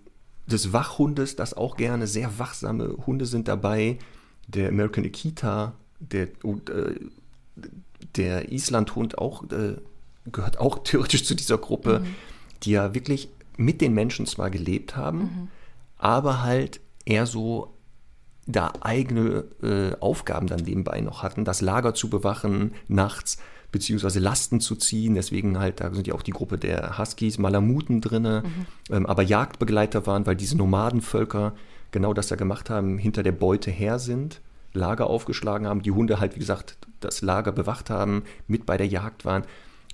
des Wachhundes, das auch gerne sehr wachsame Hunde sind dabei. Der American Akita, der, äh, der Islandhund auch, äh, gehört auch theoretisch zu dieser Gruppe, mhm. die ja wirklich mit den Menschen zwar gelebt haben, mhm. aber halt eher so da eigene äh, Aufgaben dann nebenbei noch hatten, das Lager zu bewachen nachts, beziehungsweise Lasten zu ziehen. Deswegen halt, da sind ja auch die Gruppe der Huskies, Malamuten drinne, mhm. ähm, aber Jagdbegleiter waren, weil diese Nomadenvölker genau das ja gemacht haben, hinter der Beute her sind, Lager aufgeschlagen haben, die Hunde halt, wie gesagt, das Lager bewacht haben, mit bei der Jagd waren.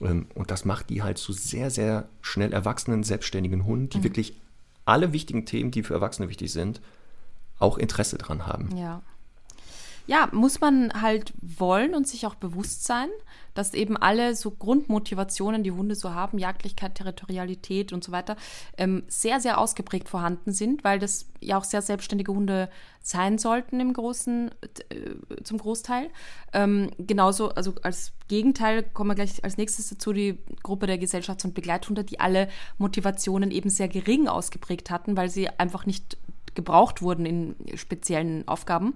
Ähm, und das macht die halt zu sehr, sehr schnell erwachsenen, selbstständigen Hunden, die mhm. wirklich alle wichtigen Themen, die für Erwachsene wichtig sind, auch Interesse dran haben. Ja. Ja, muss man halt wollen und sich auch bewusst sein, dass eben alle so Grundmotivationen, die Hunde so haben, Jagdlichkeit, Territorialität und so weiter, ähm, sehr, sehr ausgeprägt vorhanden sind, weil das ja auch sehr selbstständige Hunde sein sollten im großen, äh, zum Großteil. Ähm, genauso, also als Gegenteil kommen wir gleich als nächstes dazu, die Gruppe der Gesellschafts- und Begleithunde, die alle Motivationen eben sehr gering ausgeprägt hatten, weil sie einfach nicht gebraucht wurden in speziellen Aufgaben.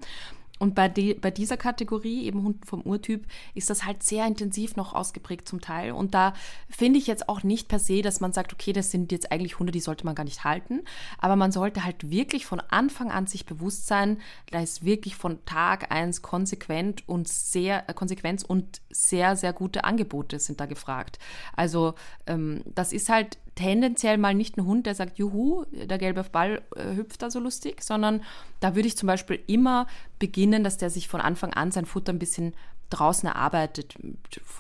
Und bei, die, bei dieser Kategorie, eben Hunden vom Urtyp, ist das halt sehr intensiv noch ausgeprägt zum Teil. Und da finde ich jetzt auch nicht per se, dass man sagt, okay, das sind jetzt eigentlich Hunde, die sollte man gar nicht halten. Aber man sollte halt wirklich von Anfang an sich bewusst sein, da ist wirklich von Tag eins konsequent und sehr, äh, Konsequenz und sehr, sehr gute Angebote sind da gefragt. Also ähm, das ist halt tendenziell mal nicht ein Hund, der sagt, juhu, der gelbe Ball äh, hüpft da so lustig, sondern da würde ich zum Beispiel immer beginnen, dass der sich von Anfang an sein Futter ein bisschen draußen erarbeitet,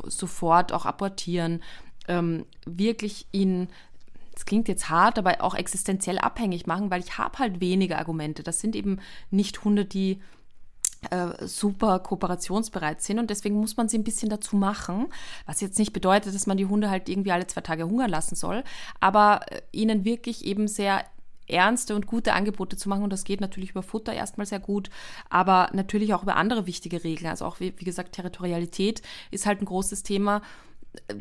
sofort auch apportieren, ähm, wirklich ihn das klingt jetzt hart, aber auch existenziell abhängig machen, weil ich habe halt wenige Argumente. Das sind eben nicht Hunde, die äh, super kooperationsbereit sind und deswegen muss man sie ein bisschen dazu machen, was jetzt nicht bedeutet, dass man die Hunde halt irgendwie alle zwei Tage hungern lassen soll, aber äh, ihnen wirklich eben sehr ernste und gute Angebote zu machen und das geht natürlich über Futter erstmal sehr gut, aber natürlich auch über andere wichtige Regeln, also auch wie, wie gesagt Territorialität ist halt ein großes Thema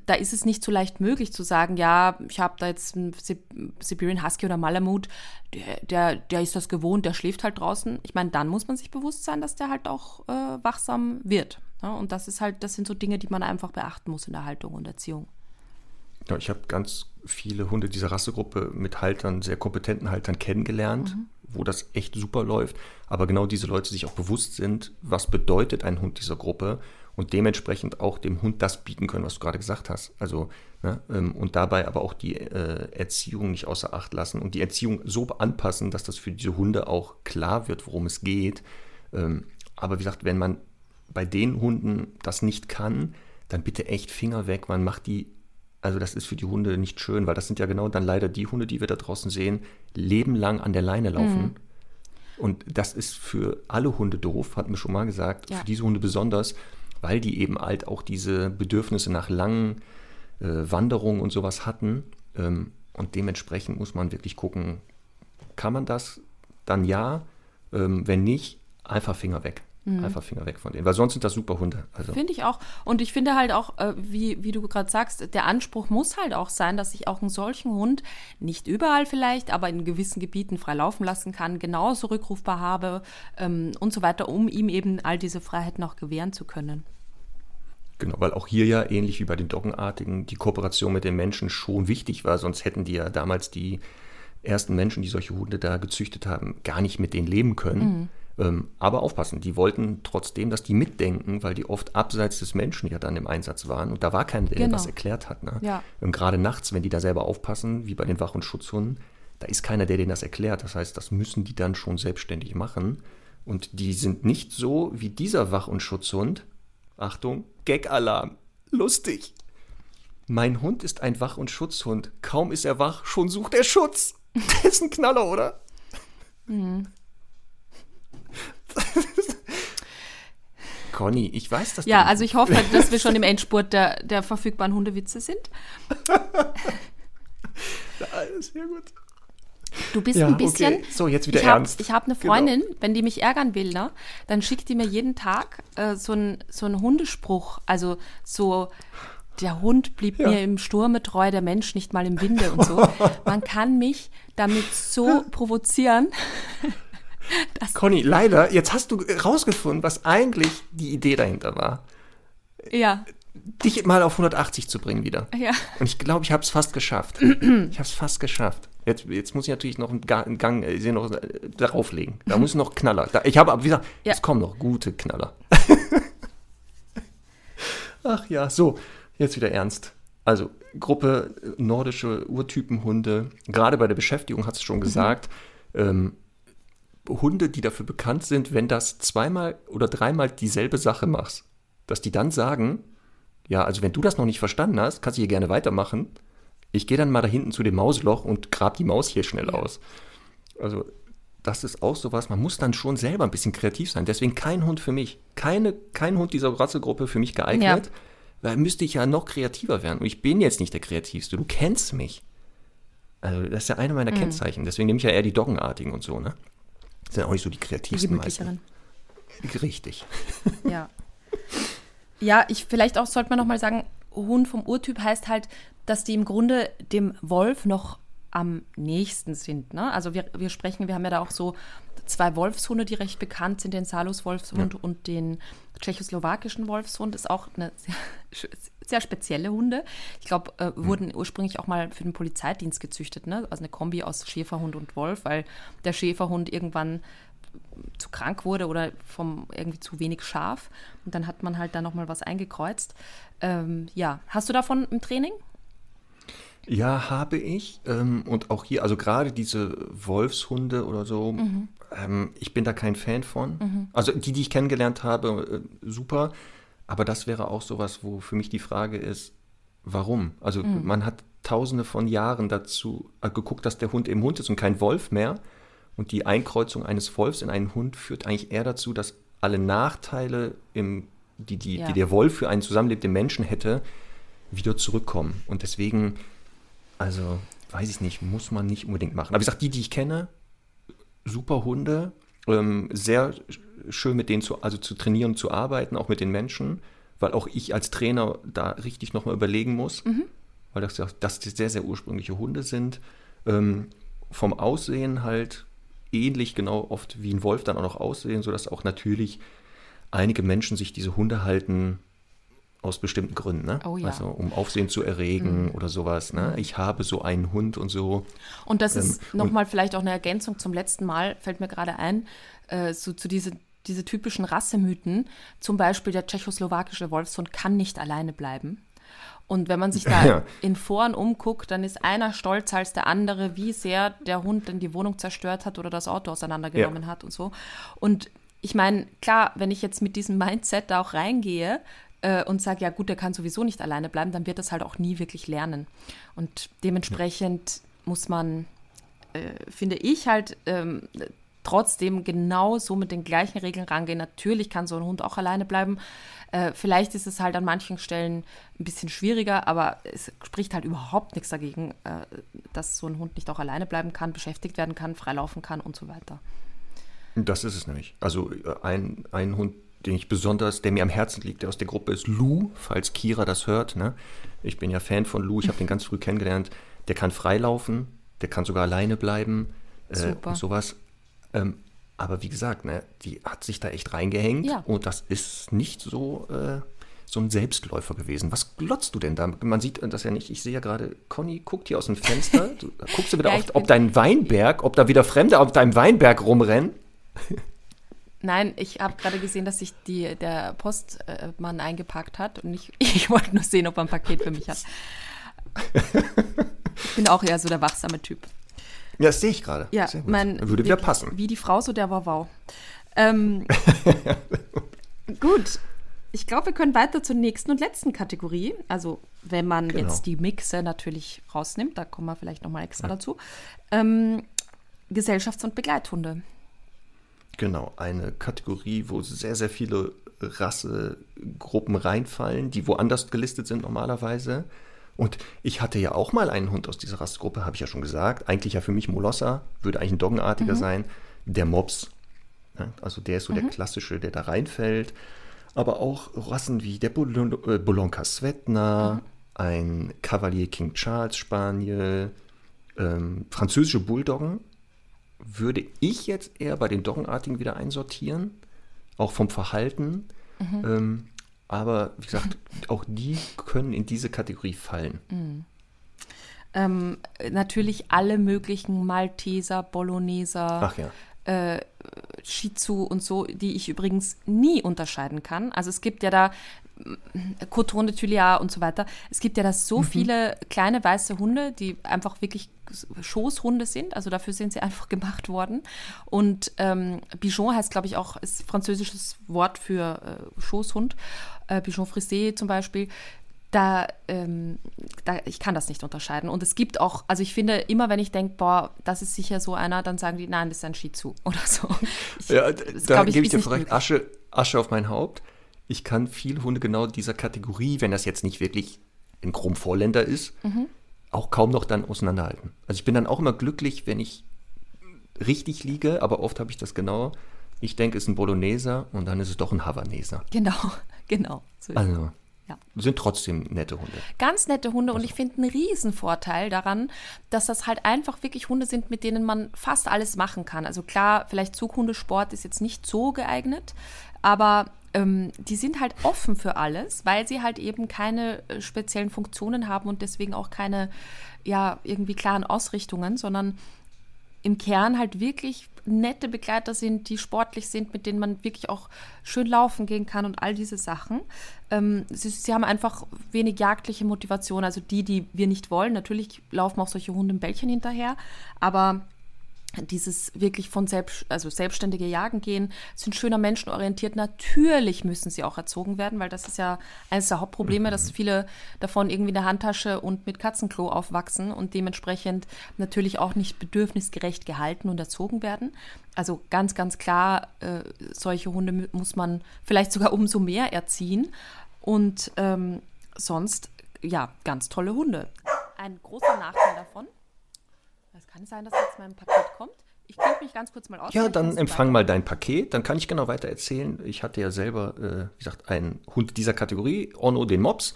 da ist es nicht so leicht möglich zu sagen, ja, ich habe da jetzt einen Siberian Husky oder Malamut, der, der, der ist das gewohnt, der schläft halt draußen. Ich meine, dann muss man sich bewusst sein, dass der halt auch äh, wachsam wird. Ja? Und das ist halt, das sind so Dinge, die man einfach beachten muss in der Haltung und Erziehung. Ja, ich habe ganz viele Hunde dieser Rassegruppe mit Haltern, sehr kompetenten Haltern kennengelernt, mhm. wo das echt super läuft. Aber genau diese Leute sich auch bewusst sind, was bedeutet ein Hund dieser Gruppe und dementsprechend auch dem Hund das bieten können, was du gerade gesagt hast. Also ne, ähm, und dabei aber auch die äh, Erziehung nicht außer Acht lassen und die Erziehung so anpassen, dass das für diese Hunde auch klar wird, worum es geht. Ähm, aber wie gesagt, wenn man bei den Hunden das nicht kann, dann bitte echt Finger weg. Man macht die, also das ist für die Hunde nicht schön, weil das sind ja genau dann leider die Hunde, die wir da draußen sehen, lebenlang an der Leine laufen. Mhm. Und das ist für alle Hunde doof, hatten wir schon mal gesagt. Ja. Für diese Hunde besonders, weil die eben halt auch diese Bedürfnisse nach langen äh, Wanderungen und sowas hatten. Ähm, und dementsprechend muss man wirklich gucken, kann man das? Dann ja. Ähm, wenn nicht, einfach Finger weg. Mhm. Einfach Finger weg von denen, weil sonst sind das super Hunde. Also. Finde ich auch. Und ich finde halt auch, äh, wie, wie du gerade sagst, der Anspruch muss halt auch sein, dass ich auch einen solchen Hund nicht überall vielleicht, aber in gewissen Gebieten frei laufen lassen kann, genauso rückrufbar habe ähm, und so weiter, um ihm eben all diese Freiheiten auch gewähren zu können. Genau, weil auch hier ja ähnlich wie bei den Doggenartigen die Kooperation mit den Menschen schon wichtig war, sonst hätten die ja damals die ersten Menschen, die solche Hunde da gezüchtet haben, gar nicht mit denen leben können. Mhm. Ähm, aber aufpassen, die wollten trotzdem, dass die mitdenken, weil die oft abseits des Menschen ja dann im Einsatz waren. Und da war keiner, der genau. was erklärt hat. Ne? Ja. Und gerade nachts, wenn die da selber aufpassen, wie bei den Wach- und Schutzhunden, da ist keiner, der denen das erklärt. Das heißt, das müssen die dann schon selbstständig machen. Und die sind nicht so wie dieser Wach- und Schutzhund. Achtung, Gag-Alarm. Lustig. Mein Hund ist ein Wach- und Schutzhund. Kaum ist er wach, schon sucht er Schutz. Der ist ein Knaller, oder? Mhm. Conny, ich weiß das. Ja, also ich hoffe, dass wir schon im Endspurt der, der verfügbaren Hundewitze sind. ja, sehr gut. Du bist ja, ein bisschen. Okay. So, jetzt wieder ich ernst. Hab, ich habe eine genau. Freundin, genau. wenn die mich ärgern will, ne, dann schickt die mir jeden Tag äh, so einen so Hundespruch. Also so, der Hund blieb ja. mir im Sturme treu, der Mensch nicht mal im Winde und so. Man kann mich damit so provozieren. Conny, leider, jetzt hast du rausgefunden, was eigentlich die Idee dahinter war. Ja. Dich mal auf 180 zu bringen wieder. Ja. Und ich glaube, ich habe es fast geschafft. ich habe es fast geschafft. Jetzt, jetzt muss ich natürlich noch einen Gang, äh, noch äh, darauflegen. Da muss noch Knaller. Da, ich habe, aber wie gesagt, Ja. es kommen noch gute Knaller. Ach ja, so, jetzt wieder ernst. Also, Gruppe äh, nordische Urtypenhunde. Gerade bei der Beschäftigung hat es schon gesagt. Ähm, Hunde, die dafür bekannt sind, wenn das zweimal oder dreimal dieselbe Sache machst, dass die dann sagen, ja, also wenn du das noch nicht verstanden hast, kannst du hier gerne weitermachen. Ich gehe dann mal da hinten zu dem Mausloch und grab die Maus hier schnell aus. Also das ist auch sowas, man muss dann schon selber ein bisschen kreativ sein. Deswegen kein Hund für mich. Keine, kein Hund dieser Rassegruppe für mich geeignet. Ja. Weil müsste ich ja noch kreativer werden. Und ich bin jetzt nicht der Kreativste. Du kennst mich. Also das ist ja eine Mhm. meiner Kennzeichen. Deswegen nehme ich ja eher die Doggenartigen und so, ne? Das sind auch nicht so die Die kreativsten meisten. gemütlicheren. Richtig. Ja. Ja, ich vielleicht auch sollte man noch mal sagen, Hund vom Urtyp heißt halt, dass die im Grunde dem Wolf noch am nächsten sind. Ne? Also wir, wir sprechen, wir haben ja da auch so zwei Wolfshunde, die recht bekannt sind, den Salus-Wolfshund und den tschechoslowakischen Wolfshund. Ist auch eine sehr, sehr spezielle Hunde. Ich glaube, äh, wurden ursprünglich auch mal für den Polizeidienst gezüchtet. Ne? Also eine Kombi aus Schäferhund und Wolf, weil der Schäferhund irgendwann zu krank wurde oder vom irgendwie zu wenig scharf. Und dann hat man halt da nochmal was eingekreuzt. Ähm, ja, hast du davon im Training? Ja, habe ich. Ähm, und auch hier, also gerade diese Wolfshunde oder so, ähm, ich bin da kein Fan von. Also die, die ich kennengelernt habe, äh, super. Aber das wäre auch sowas, wo für mich die Frage ist, warum? Also man hat tausende von Jahren dazu äh, geguckt, dass der Hund eben Hund ist und kein Wolf mehr. Und die Einkreuzung eines Wolfs in einen Hund führt eigentlich eher dazu, dass alle Nachteile, im, die, die, Ja. die der Wolf für einen zusammenlebenden Menschen hätte, wieder zurückkommen. Und deswegen, also, weiß ich nicht, muss man nicht unbedingt machen. Aber ich sage, die, die ich kenne, super Hunde, ähm, sehr sch- schön mit denen zu, also zu trainieren, zu arbeiten, auch mit den Menschen, weil auch ich als Trainer da richtig nochmal überlegen muss, weil das, ja- das sehr, sehr ursprüngliche Hunde sind. Ähm, vom Aussehen halt ähnlich genau oft wie ein Wolf dann auch noch aussehen, sodass auch natürlich einige Menschen sich diese Hunde halten aus bestimmten Gründen, ne? Oh ja. Also um Aufsehen zu erregen oder sowas, ne? Ich habe so einen Hund und so. Und das Ähm, ist nochmal vielleicht auch eine Ergänzung zum letzten Mal, fällt mir gerade ein, äh, so, zu diese, diese typischen Rassemythen. Zum Beispiel der tschechoslowakische Wolfshund kann nicht alleine bleiben. Und wenn man sich da Ja. in Foren umguckt, dann ist einer stolzer als der andere, wie sehr der Hund denn die Wohnung zerstört hat oder das Auto auseinandergenommen Ja. hat und so. Und ich meine, klar, wenn ich jetzt mit diesem Mindset da auch reingehe äh, und sage, ja gut, der kann sowieso nicht alleine bleiben, dann wird das halt auch nie wirklich lernen. Und dementsprechend muss man, äh, finde ich halt, ähm, trotzdem genau so mit den gleichen Regeln rangehen. Natürlich kann so ein Hund auch alleine bleiben. Äh, vielleicht ist es halt an manchen Stellen ein bisschen schwieriger, aber es spricht halt überhaupt nichts dagegen, äh, dass so ein Hund nicht auch alleine bleiben kann, beschäftigt werden kann, freilaufen kann und so weiter. Das ist es nämlich. Also äh, ein, ein Hund, den ich besonders, der mir am Herzen liegt, der aus der Gruppe ist Lou, falls Kira das hört. Ne? Ich bin ja Fan von Lou, ich habe den ganz früh kennengelernt. Der kann freilaufen, der kann sogar alleine bleiben äh, und sowas. Ähm, aber wie gesagt, ne, die hat sich da echt reingehängt Ja. und das ist nicht so, äh, so ein Selbstläufer gewesen. Was glotzt du denn da? Man sieht das ja nicht. Ich sehe ja gerade, Conny guckt hier aus dem Fenster. Du, guckst du wieder, Ja, auf, ob dein Weinberg, ob da wieder Fremde auf deinem Weinberg rumrennen? Nein, ich habe gerade gesehen, dass sich die, der Postmann eingepackt hat und ich, ich wollte nur sehen, ob er ein Paket für mich hat. Ich bin auch eher so der wachsame Typ. Ja, das sehe ich gerade. Ja, mein, Würde wieder wie- passen. Wie die Frau, so der Wauwau. Ähm, gut, ich glaube, wir können weiter zur nächsten und letzten Kategorie. Also, wenn man Genau. jetzt die Mixe natürlich rausnimmt, da kommen wir vielleicht nochmal extra dazu. Ähm, Gesellschafts- und Begleithunde. Genau, eine Kategorie, wo sehr, sehr viele Rassegruppen reinfallen, die woanders gelistet sind normalerweise. Und ich hatte ja auch mal einen Hund aus dieser Rassegruppe, habe ich ja schon gesagt. Eigentlich ja für mich Molosser, würde eigentlich ein Doggenartiger sein. Der Mops. Ja, also der ist so der klassische, der da reinfällt. Aber auch Rassen wie der äh, Bolonka Svetna, ein Cavalier King Charles Spaniel, ähm, französische Bulldoggen würde ich jetzt eher bei den Doggenartigen wieder einsortieren, auch vom Verhalten. Ähm, aber wie gesagt, auch die können in diese Kategorie fallen. Ähm, natürlich alle möglichen Malteser, Bologneser, ja. äh, Shih Tzu und so, die ich übrigens nie unterscheiden kann. Also es gibt ja da Coton de Tuileries und so weiter. Es gibt ja da so viele kleine weiße Hunde, die einfach wirklich Schoßhunde sind. Also dafür sind sie einfach gemacht worden. Und ähm, Bichon heißt, glaube ich, auch, ist französisches Wort für äh, Schoßhund. Äh, Bichon Frisé zum Beispiel. Da, ähm, da, ich kann das nicht unterscheiden. Und es gibt auch, also ich finde, immer wenn ich denke, boah, das ist sicher so einer, dann sagen die, nein, das ist ein Shih Tzu oder so. Ich, Ja, das, da gebe ich dir möglich. Asche, Asche auf mein Haupt. Ich kann viele Hunde genau dieser Kategorie, wenn das jetzt nicht wirklich ein Chrom-Vorländer ist, Mhm. Auch kaum noch dann auseinanderhalten. Also ich bin dann auch immer glücklich, wenn ich richtig liege, aber oft habe ich das genau. Ich denke, es ist ein Bologneser und dann ist es doch ein Havaneser. Genau, genau. So. Also Ja. sind trotzdem nette Hunde. Ganz nette Hunde und ich finde einen Riesenvorteil daran, dass das halt einfach wirklich Hunde sind, mit denen man fast alles machen kann. Also klar, vielleicht Zughundesport ist jetzt nicht so geeignet, aber ähm, die sind halt offen für alles, weil sie halt eben keine äh, speziellen Funktionen haben und deswegen auch keine, ja, irgendwie klaren Ausrichtungen, sondern im Kern halt wirklich nette Begleiter sind, die sportlich sind, mit denen man wirklich auch schön laufen gehen kann und all diese Sachen. Ähm, sie, sie haben einfach wenig jagdliche Motivation, also die, die wir nicht wollen. Natürlich laufen auch solche Hunde im Bällchen hinterher, aber dieses wirklich von selbst, also selbstständige Jagen gehen, sind schöner menschenorientiert. Natürlich müssen sie auch erzogen werden, weil das ist ja eines der Hauptprobleme, dass viele davon irgendwie in der Handtasche und mit Katzenklo aufwachsen und dementsprechend natürlich auch nicht bedürfnisgerecht gehalten und erzogen werden. Also ganz, ganz klar, äh, solche Hunde muss man vielleicht sogar umso mehr erziehen. Und ähm, sonst, ja, ganz tolle Hunde. Ein großer Nachteil davon. Es kann sein, dass jetzt mein Paket kommt. Ich klinge mich ganz kurz mal aus. Ja, dann empfang mal dein Paket, dann kann ich genau weiter erzählen. Ich hatte ja selber, äh, wie gesagt, einen Hund dieser Kategorie, Orno den Mops.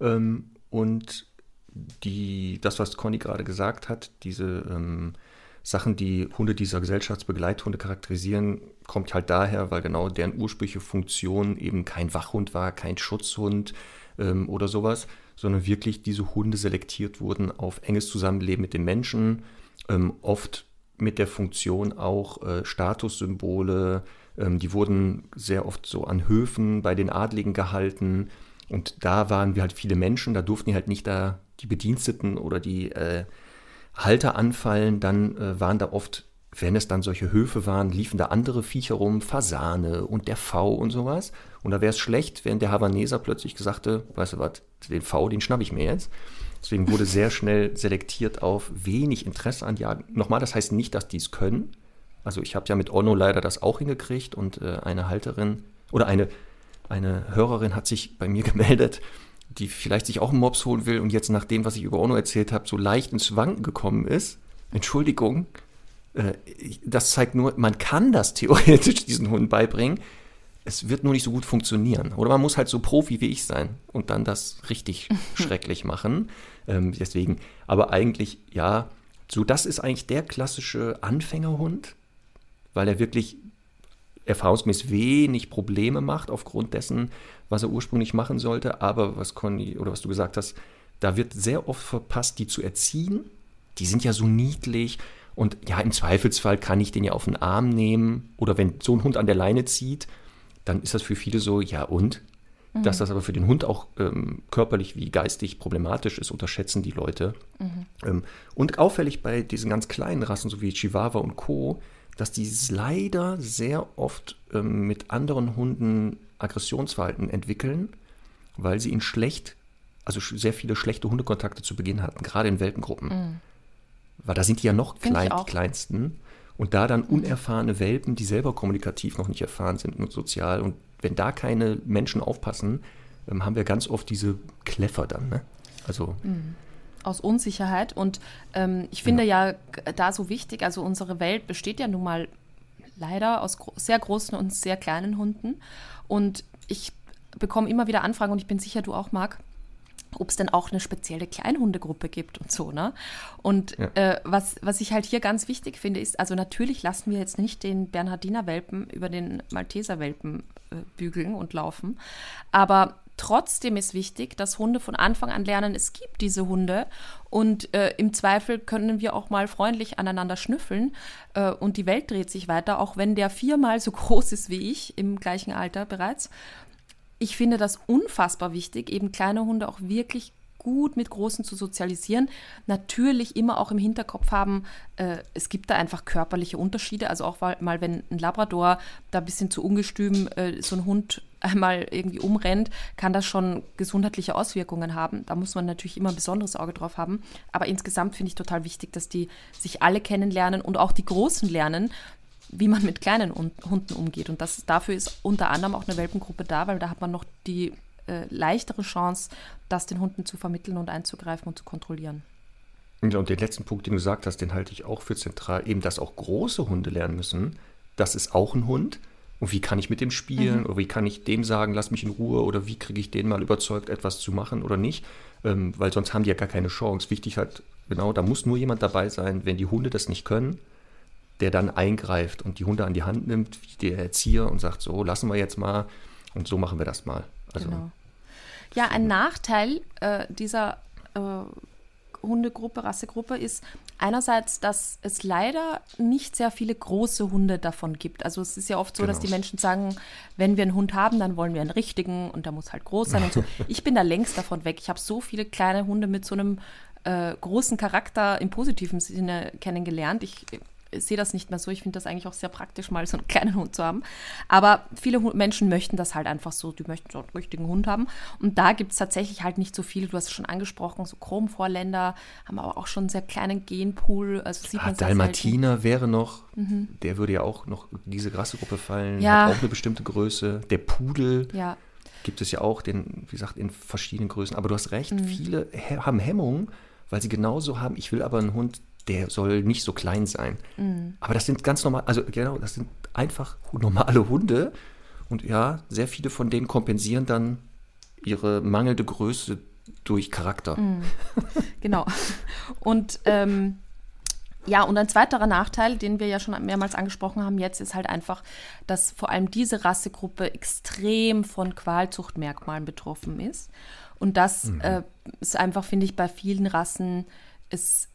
Ähm, und die, das, was Conny gerade gesagt hat, diese ähm, Sachen, die Hunde dieser Gesellschaftsbegleithunde charakterisieren, kommt halt daher, weil genau deren ursprüngliche Funktion eben kein Wachhund war, kein Schutzhund ähm, oder sowas, sondern wirklich diese Hunde selektiert wurden auf enges Zusammenleben mit den Menschen, ähm, oft mit der Funktion auch äh, Statussymbole. Ähm, die wurden sehr oft so an Höfen bei den Adligen gehalten. Und da waren wir halt viele Menschen, da durften die halt nicht da die Bediensteten oder die äh, Halter anfallen. Dann äh, waren da oft, wenn es dann solche Höfe waren, liefen da andere Viecher rum, Fasane und der V und sowas. Und da wäre es schlecht, wenn der Havaneser plötzlich gesagt hätte, weißt du was, den V, den schnapp ich mir jetzt. Deswegen wurde sehr schnell selektiert auf wenig Interesse an Jagen. Nochmal, das heißt nicht, dass die es können. Also ich habe ja mit Onno leider das auch hingekriegt und äh, eine Halterin oder eine, eine Hörerin hat sich bei mir gemeldet, die vielleicht sich auch einen Mops holen will und jetzt nach dem, was ich über Onno erzählt habe, so leicht ins Wanken gekommen ist. Entschuldigung, äh, das zeigt nur, man kann das theoretisch diesen Hunden beibringen. Es wird nur nicht so gut funktionieren. Oder man muss halt so Profi wie ich sein und dann das richtig schrecklich machen. Ähm, deswegen, aber eigentlich, ja, so das ist eigentlich der klassische Anfängerhund, weil er wirklich erfahrungsmäßig wenig Probleme macht aufgrund dessen, was er ursprünglich machen sollte. Aber was Conny oder was du gesagt hast, da wird sehr oft verpasst, die zu erziehen. Die sind ja so niedlich. Und ja, im Zweifelsfall kann ich den ja auf den Arm nehmen. Oder wenn so ein Hund an der Leine zieht, dann ist das für viele so, ja und? Dass das aber für den Hund auch ähm, körperlich wie geistig problematisch ist, unterschätzen die Leute. Ähm, und auffällig bei diesen ganz kleinen Rassen, so wie Chihuahua und Co., dass die leider sehr oft ähm, mit anderen Hunden Aggressionsverhalten entwickeln, weil sie ihn schlecht, also sehr viele schlechte Hundekontakte zu Beginn hatten, gerade in Welpengruppen. Weil da sind die ja noch klein, die kleinsten. Und da dann unerfahrene Welpen, die selber kommunikativ noch nicht erfahren sind und sozial. Und wenn da keine Menschen aufpassen, ähm, haben wir ganz oft diese Kläffer dann. Ne? Also aus Unsicherheit. Und ähm, ich finde ja. g- da so wichtig, also unsere Welt besteht ja nun mal leider aus gro sehr großen und sehr kleinen Hunden. Und ich bekomme immer wieder Anfragen und ich bin sicher, du auch, Marc, ob es denn auch eine spezielle Kleinhundegruppe gibt und so, ne? Und Ja. äh, was, was ich halt hier ganz wichtig finde, ist, also natürlich lassen wir jetzt nicht den Bernhardiner Welpen über den Malteser Welpen äh, bügeln und laufen, aber Trotzdem ist wichtig, dass Hunde von Anfang an lernen, es gibt diese Hunde und äh, im Zweifel können wir auch mal freundlich aneinander schnüffeln äh, und die Welt dreht sich weiter, auch wenn der viermal so groß ist wie ich im gleichen Alter bereits. Ich finde das unfassbar wichtig, eben kleine Hunde auch wirklich gut mit Großen zu sozialisieren. Natürlich immer auch im Hinterkopf haben, äh, es gibt da einfach körperliche Unterschiede. Also auch mal, wenn ein Labrador da ein bisschen zu ungestüm äh, so ein Hund einmal irgendwie umrennt, kann das schon gesundheitliche Auswirkungen haben. Da muss man natürlich immer ein besonderes Auge drauf haben. Aber insgesamt finde ich total wichtig, dass die sich alle kennenlernen und auch die Großen lernen, wie man mit kleinen Hunden umgeht. Und das, dafür ist unter anderem auch eine Welpengruppe da, weil da hat man noch die äh, leichtere Chance, das den Hunden zu vermitteln und einzugreifen und zu kontrollieren. und den letzten Punkt, den du gesagt hast, den halte ich auch für zentral, eben, dass auch große Hunde lernen müssen. Das ist auch ein Hund. Und wie kann ich mit dem spielen? Mhm. Oder wie kann ich dem sagen, lass mich in Ruhe? Oder wie kriege ich den mal überzeugt, etwas zu machen oder nicht? Ähm, weil sonst haben die ja gar keine Chance. Wichtig halt, genau, da muss nur jemand dabei sein, wenn die Hunde das nicht können, der dann eingreift und die Hunde an die Hand nimmt, wie der Erzieher und sagt, so, lassen wir jetzt mal und so machen wir das mal. Also, genau. Ja, ein Nachteil äh, dieser äh, Hundegruppe, Rassegruppe ist einerseits, dass es leider nicht sehr viele große Hunde davon gibt. Also es ist ja oft so, genau. dass die Menschen sagen, wenn wir einen Hund haben, dann wollen wir einen richtigen und der muss halt groß sein und so. Ich bin da längst davon weg. Ich habe so viele kleine Hunde mit so einem äh, großen Charakter im positiven Sinne kennengelernt. Ich sehe das nicht mehr so. Ich finde das eigentlich auch sehr praktisch, mal so einen kleinen Hund zu haben. Aber viele Menschen möchten das halt einfach so. Die möchten so einen richtigen Hund haben. Und da gibt es tatsächlich halt nicht so viele. Du hast es schon angesprochen, so Chromvorländer haben aber auch schon einen sehr kleinen Genpool. Also sieht ah, Dalmatiner wäre noch, mhm. der würde ja auch noch diese Rassegruppe fallen. Ja. Hat auch eine bestimmte Größe. Der Pudel. Ja. Gibt es ja auch, den, wie gesagt, in verschiedenen Größen. Aber du hast recht, mhm. viele haben Hemmungen, weil sie genauso haben, ich will aber einen Hund, der soll nicht so klein sein. Mhm. Aber das sind ganz normal, also genau, das sind einfach normale Hunde. Und ja, sehr viele von denen kompensieren dann ihre mangelnde Größe durch Charakter. Mhm. Genau. Und ähm, ja, und ein zweiterer Nachteil, den wir ja schon mehrmals angesprochen haben jetzt, ist halt einfach, dass vor allem diese Rassegruppe extrem von Qualzuchtmerkmalen betroffen ist. Und das mhm. äh, ist einfach, finde ich, bei vielen Rassen ist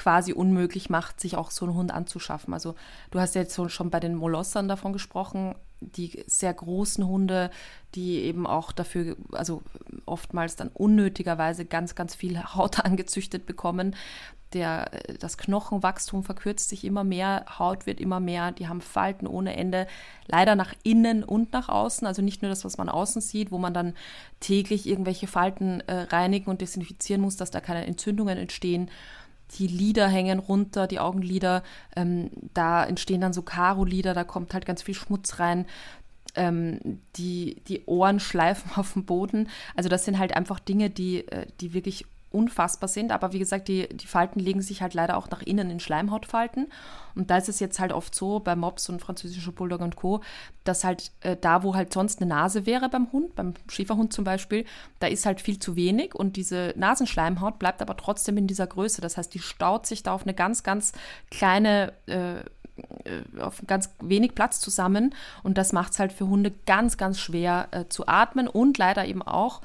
quasi unmöglich macht, sich auch so einen Hund anzuschaffen. Also du hast ja jetzt schon bei den Molossern davon gesprochen, die sehr großen Hunde, die eben auch dafür, also oftmals dann unnötigerweise ganz, ganz viel Haut angezüchtet bekommen. Der, das Knochenwachstum verkürzt sich immer mehr, Haut wird immer mehr, die haben Falten ohne Ende, leider nach innen und nach außen, also nicht nur das, was man außen sieht, wo man dann täglich irgendwelche Falten äh, reinigen und desinfizieren muss, dass da keine Entzündungen entstehen die Lider hängen runter, die Augenlider, ähm, da entstehen dann so Karo-Lider, da kommt halt ganz viel Schmutz rein. Ähm, die, die Ohren schleifen auf dem Boden. Also das sind halt einfach Dinge, die, äh, die wirklich unfassbar sind. Aber wie gesagt, die, die Falten legen sich halt leider auch nach innen in Schleimhautfalten. Und da ist es jetzt halt oft so, bei Mops und französischer Bulldog und Co., dass halt äh, da, wo halt sonst eine Nase wäre beim Hund, beim Schäferhund zum Beispiel, da ist halt viel zu wenig und diese Nasenschleimhaut bleibt aber trotzdem in dieser Größe. Das heißt, die staut sich da auf eine ganz, ganz kleine äh, äh auf ganz wenig Platz zusammen und das macht es halt für Hunde ganz, ganz schwer äh, zu atmen und leider eben auch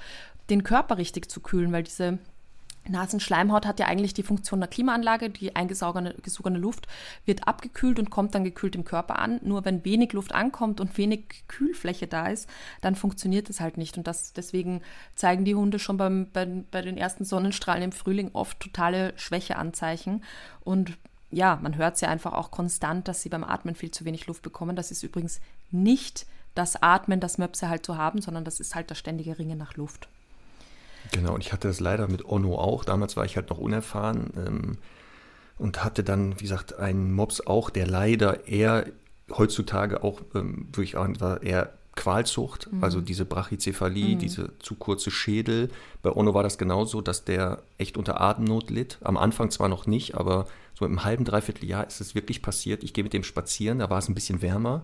den Körper richtig zu kühlen, weil diese Nasenschleimhaut hat ja eigentlich die Funktion der Klimaanlage. Die eingesogene gesogene Luft wird abgekühlt und kommt dann gekühlt im Körper an. Nur wenn wenig Luft ankommt und wenig Kühlfläche da ist, dann funktioniert es halt nicht. Und das, deswegen zeigen die Hunde schon beim, bei, bei den ersten Sonnenstrahlen im Frühling oft totale Schwächeanzeichen. Und ja, man hört es ja einfach auch konstant, dass sie beim Atmen viel zu wenig Luft bekommen. Das ist übrigens nicht das Atmen, das Möpse halt zu haben, sondern das ist halt das ständige Ringen nach Luft. Genau, und ich hatte das leider mit Onno auch. Damals war ich halt noch unerfahren ähm, und hatte dann, wie gesagt, einen Mops auch, der leider eher heutzutage auch ähm, wirklich war eher Qualzucht, mhm. also diese Brachycephalie, mhm. diese zu kurze Schädel. Bei Onno war das genauso, dass der echt unter Atemnot litt. Am Anfang zwar noch nicht, aber so im halben, dreiviertel Jahr ist es wirklich passiert. Ich gehe mit dem spazieren, da war es ein bisschen wärmer.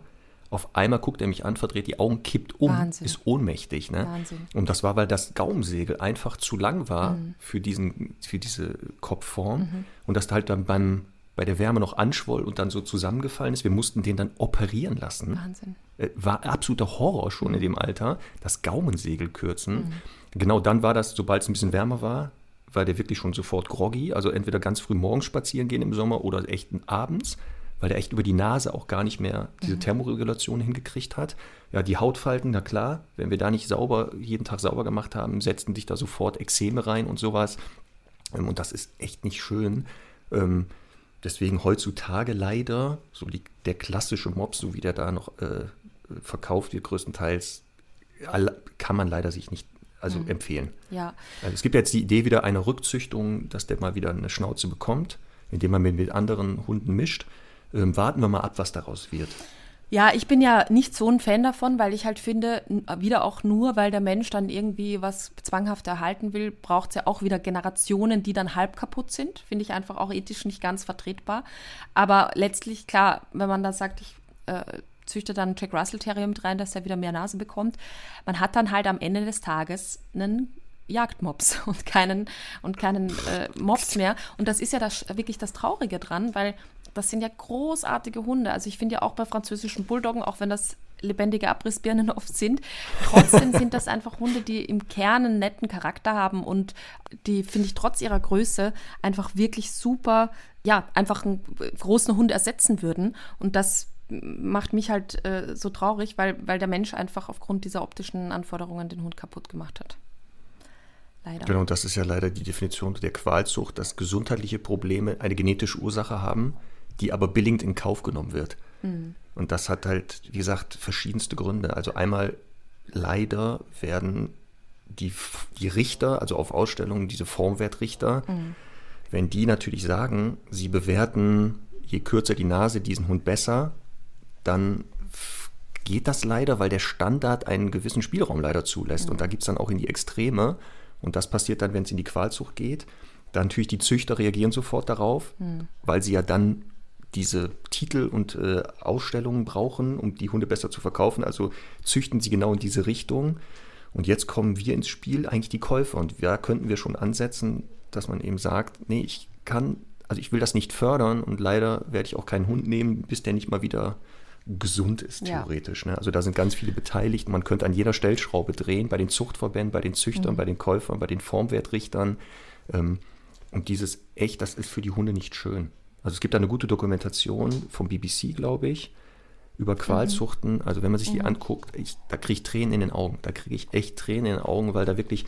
Auf einmal guckt er mich an, verdreht die Augen, kippt um, Wahnsinn. ist ohnmächtig. Ne? Wahnsinn. Und das war, weil das Gaumsegel einfach zu lang war mhm. für, diesen, für diese Kopfform. Mhm. Und das halt dann beim bei der Wärme noch anschwoll und dann so zusammengefallen ist. Wir mussten den dann operieren lassen. Wahnsinn. Äh, War absoluter Horror schon in dem Alter. Das Gaumensegel kürzen. Genau dann war das, sobald es ein bisschen wärmer war, war der wirklich schon sofort groggy. Also entweder ganz früh morgens spazieren gehen im Sommer oder echt abends, weil der echt über die Nase auch gar nicht mehr diese Thermoregulation hingekriegt hat. Ja, die Hautfalten, na klar, wenn wir da nicht sauber, jeden Tag sauber gemacht haben, setzten sich da sofort Ekzeme rein und sowas. Ähm, Und das ist echt nicht schön. Ähm, Deswegen heutzutage leider, so die, der klassische Mops, so wie der da noch äh, verkauft wird, größtenteils, kann man leider sich nicht also empfehlen. Ja, Also es gibt jetzt die Idee wieder einer Rückzüchtung, dass der mal wieder eine Schnauze bekommt, indem man mit, mit anderen Hunden mischt. Ähm, warten wir mal ab, was daraus wird. Ja, ich bin ja nicht so ein Fan davon, weil ich halt finde, wieder auch nur, weil der Mensch dann irgendwie was zwanghaft erhalten will, braucht es ja auch wieder Generationen, die dann halb kaputt sind. Finde ich einfach auch ethisch nicht ganz vertretbar. Aber letztlich, klar, wenn man da sagt, ich äh, züchte dann Jack Russell Terrier mit rein, dass er wieder mehr Nase bekommt, man hat dann halt am Ende des Tages einen Jagdmops und keinen, und keinen äh, Mops mehr. Und das ist ja das, wirklich das Traurige dran, weil das sind ja großartige Hunde. Also ich finde ja auch bei französischen Bulldoggen, auch wenn das lebendige Abrissbirnen oft sind, trotzdem sind das einfach Hunde, die im Kern einen netten Charakter haben und die, finde ich, trotz ihrer Größe einfach wirklich super, ja, einfach einen großen Hund ersetzen würden. Und das macht mich halt äh, so traurig, weil, weil der Mensch einfach aufgrund dieser optischen Anforderungen den Hund kaputt gemacht hat. Leider. Genau, und das ist ja leider die Definition der Qualzucht, dass gesundheitliche Probleme eine genetische Ursache haben, die aber billigend in Kauf genommen wird. Und das hat halt, wie gesagt, verschiedenste Gründe. Also einmal leider werden die, die Richter, also auf Ausstellungen, diese Formwertrichter, wenn die natürlich sagen, sie bewerten, je kürzer die Nase, diesen Hund besser, dann geht das leider, weil der Standard einen gewissen Spielraum leider zulässt. Und da gibt es dann auch in die Extreme. Und das passiert dann, wenn es in die Qualzucht geht. Dann natürlich die Züchter reagieren sofort darauf, weil sie ja dann diese Titel und äh, Ausstellungen brauchen, um die Hunde besser zu verkaufen. Also züchten sie genau in diese Richtung. Und jetzt kommen wir ins Spiel, eigentlich die Käufer. Und da könnten wir schon ansetzen, dass man eben sagt, nee, ich kann, also ich will das nicht fördern und leider werde ich auch keinen Hund nehmen, bis der nicht mal wieder gesund ist, Ja. theoretisch. Ne? Also da sind ganz viele beteiligt. Man könnte an jeder Stellschraube drehen, bei den Zuchtverbänden, bei den Züchtern, bei den Käufern, bei den Formwertrichtern. Ähm, und dieses echt, das ist für die Hunde nicht schön. Also es gibt da eine gute Dokumentation vom BBC, glaube ich, über Qualzuchten. Also wenn man sich die anguckt, ich, da kriege ich Tränen in den Augen. Da kriege ich echt Tränen in den Augen, weil da wirklich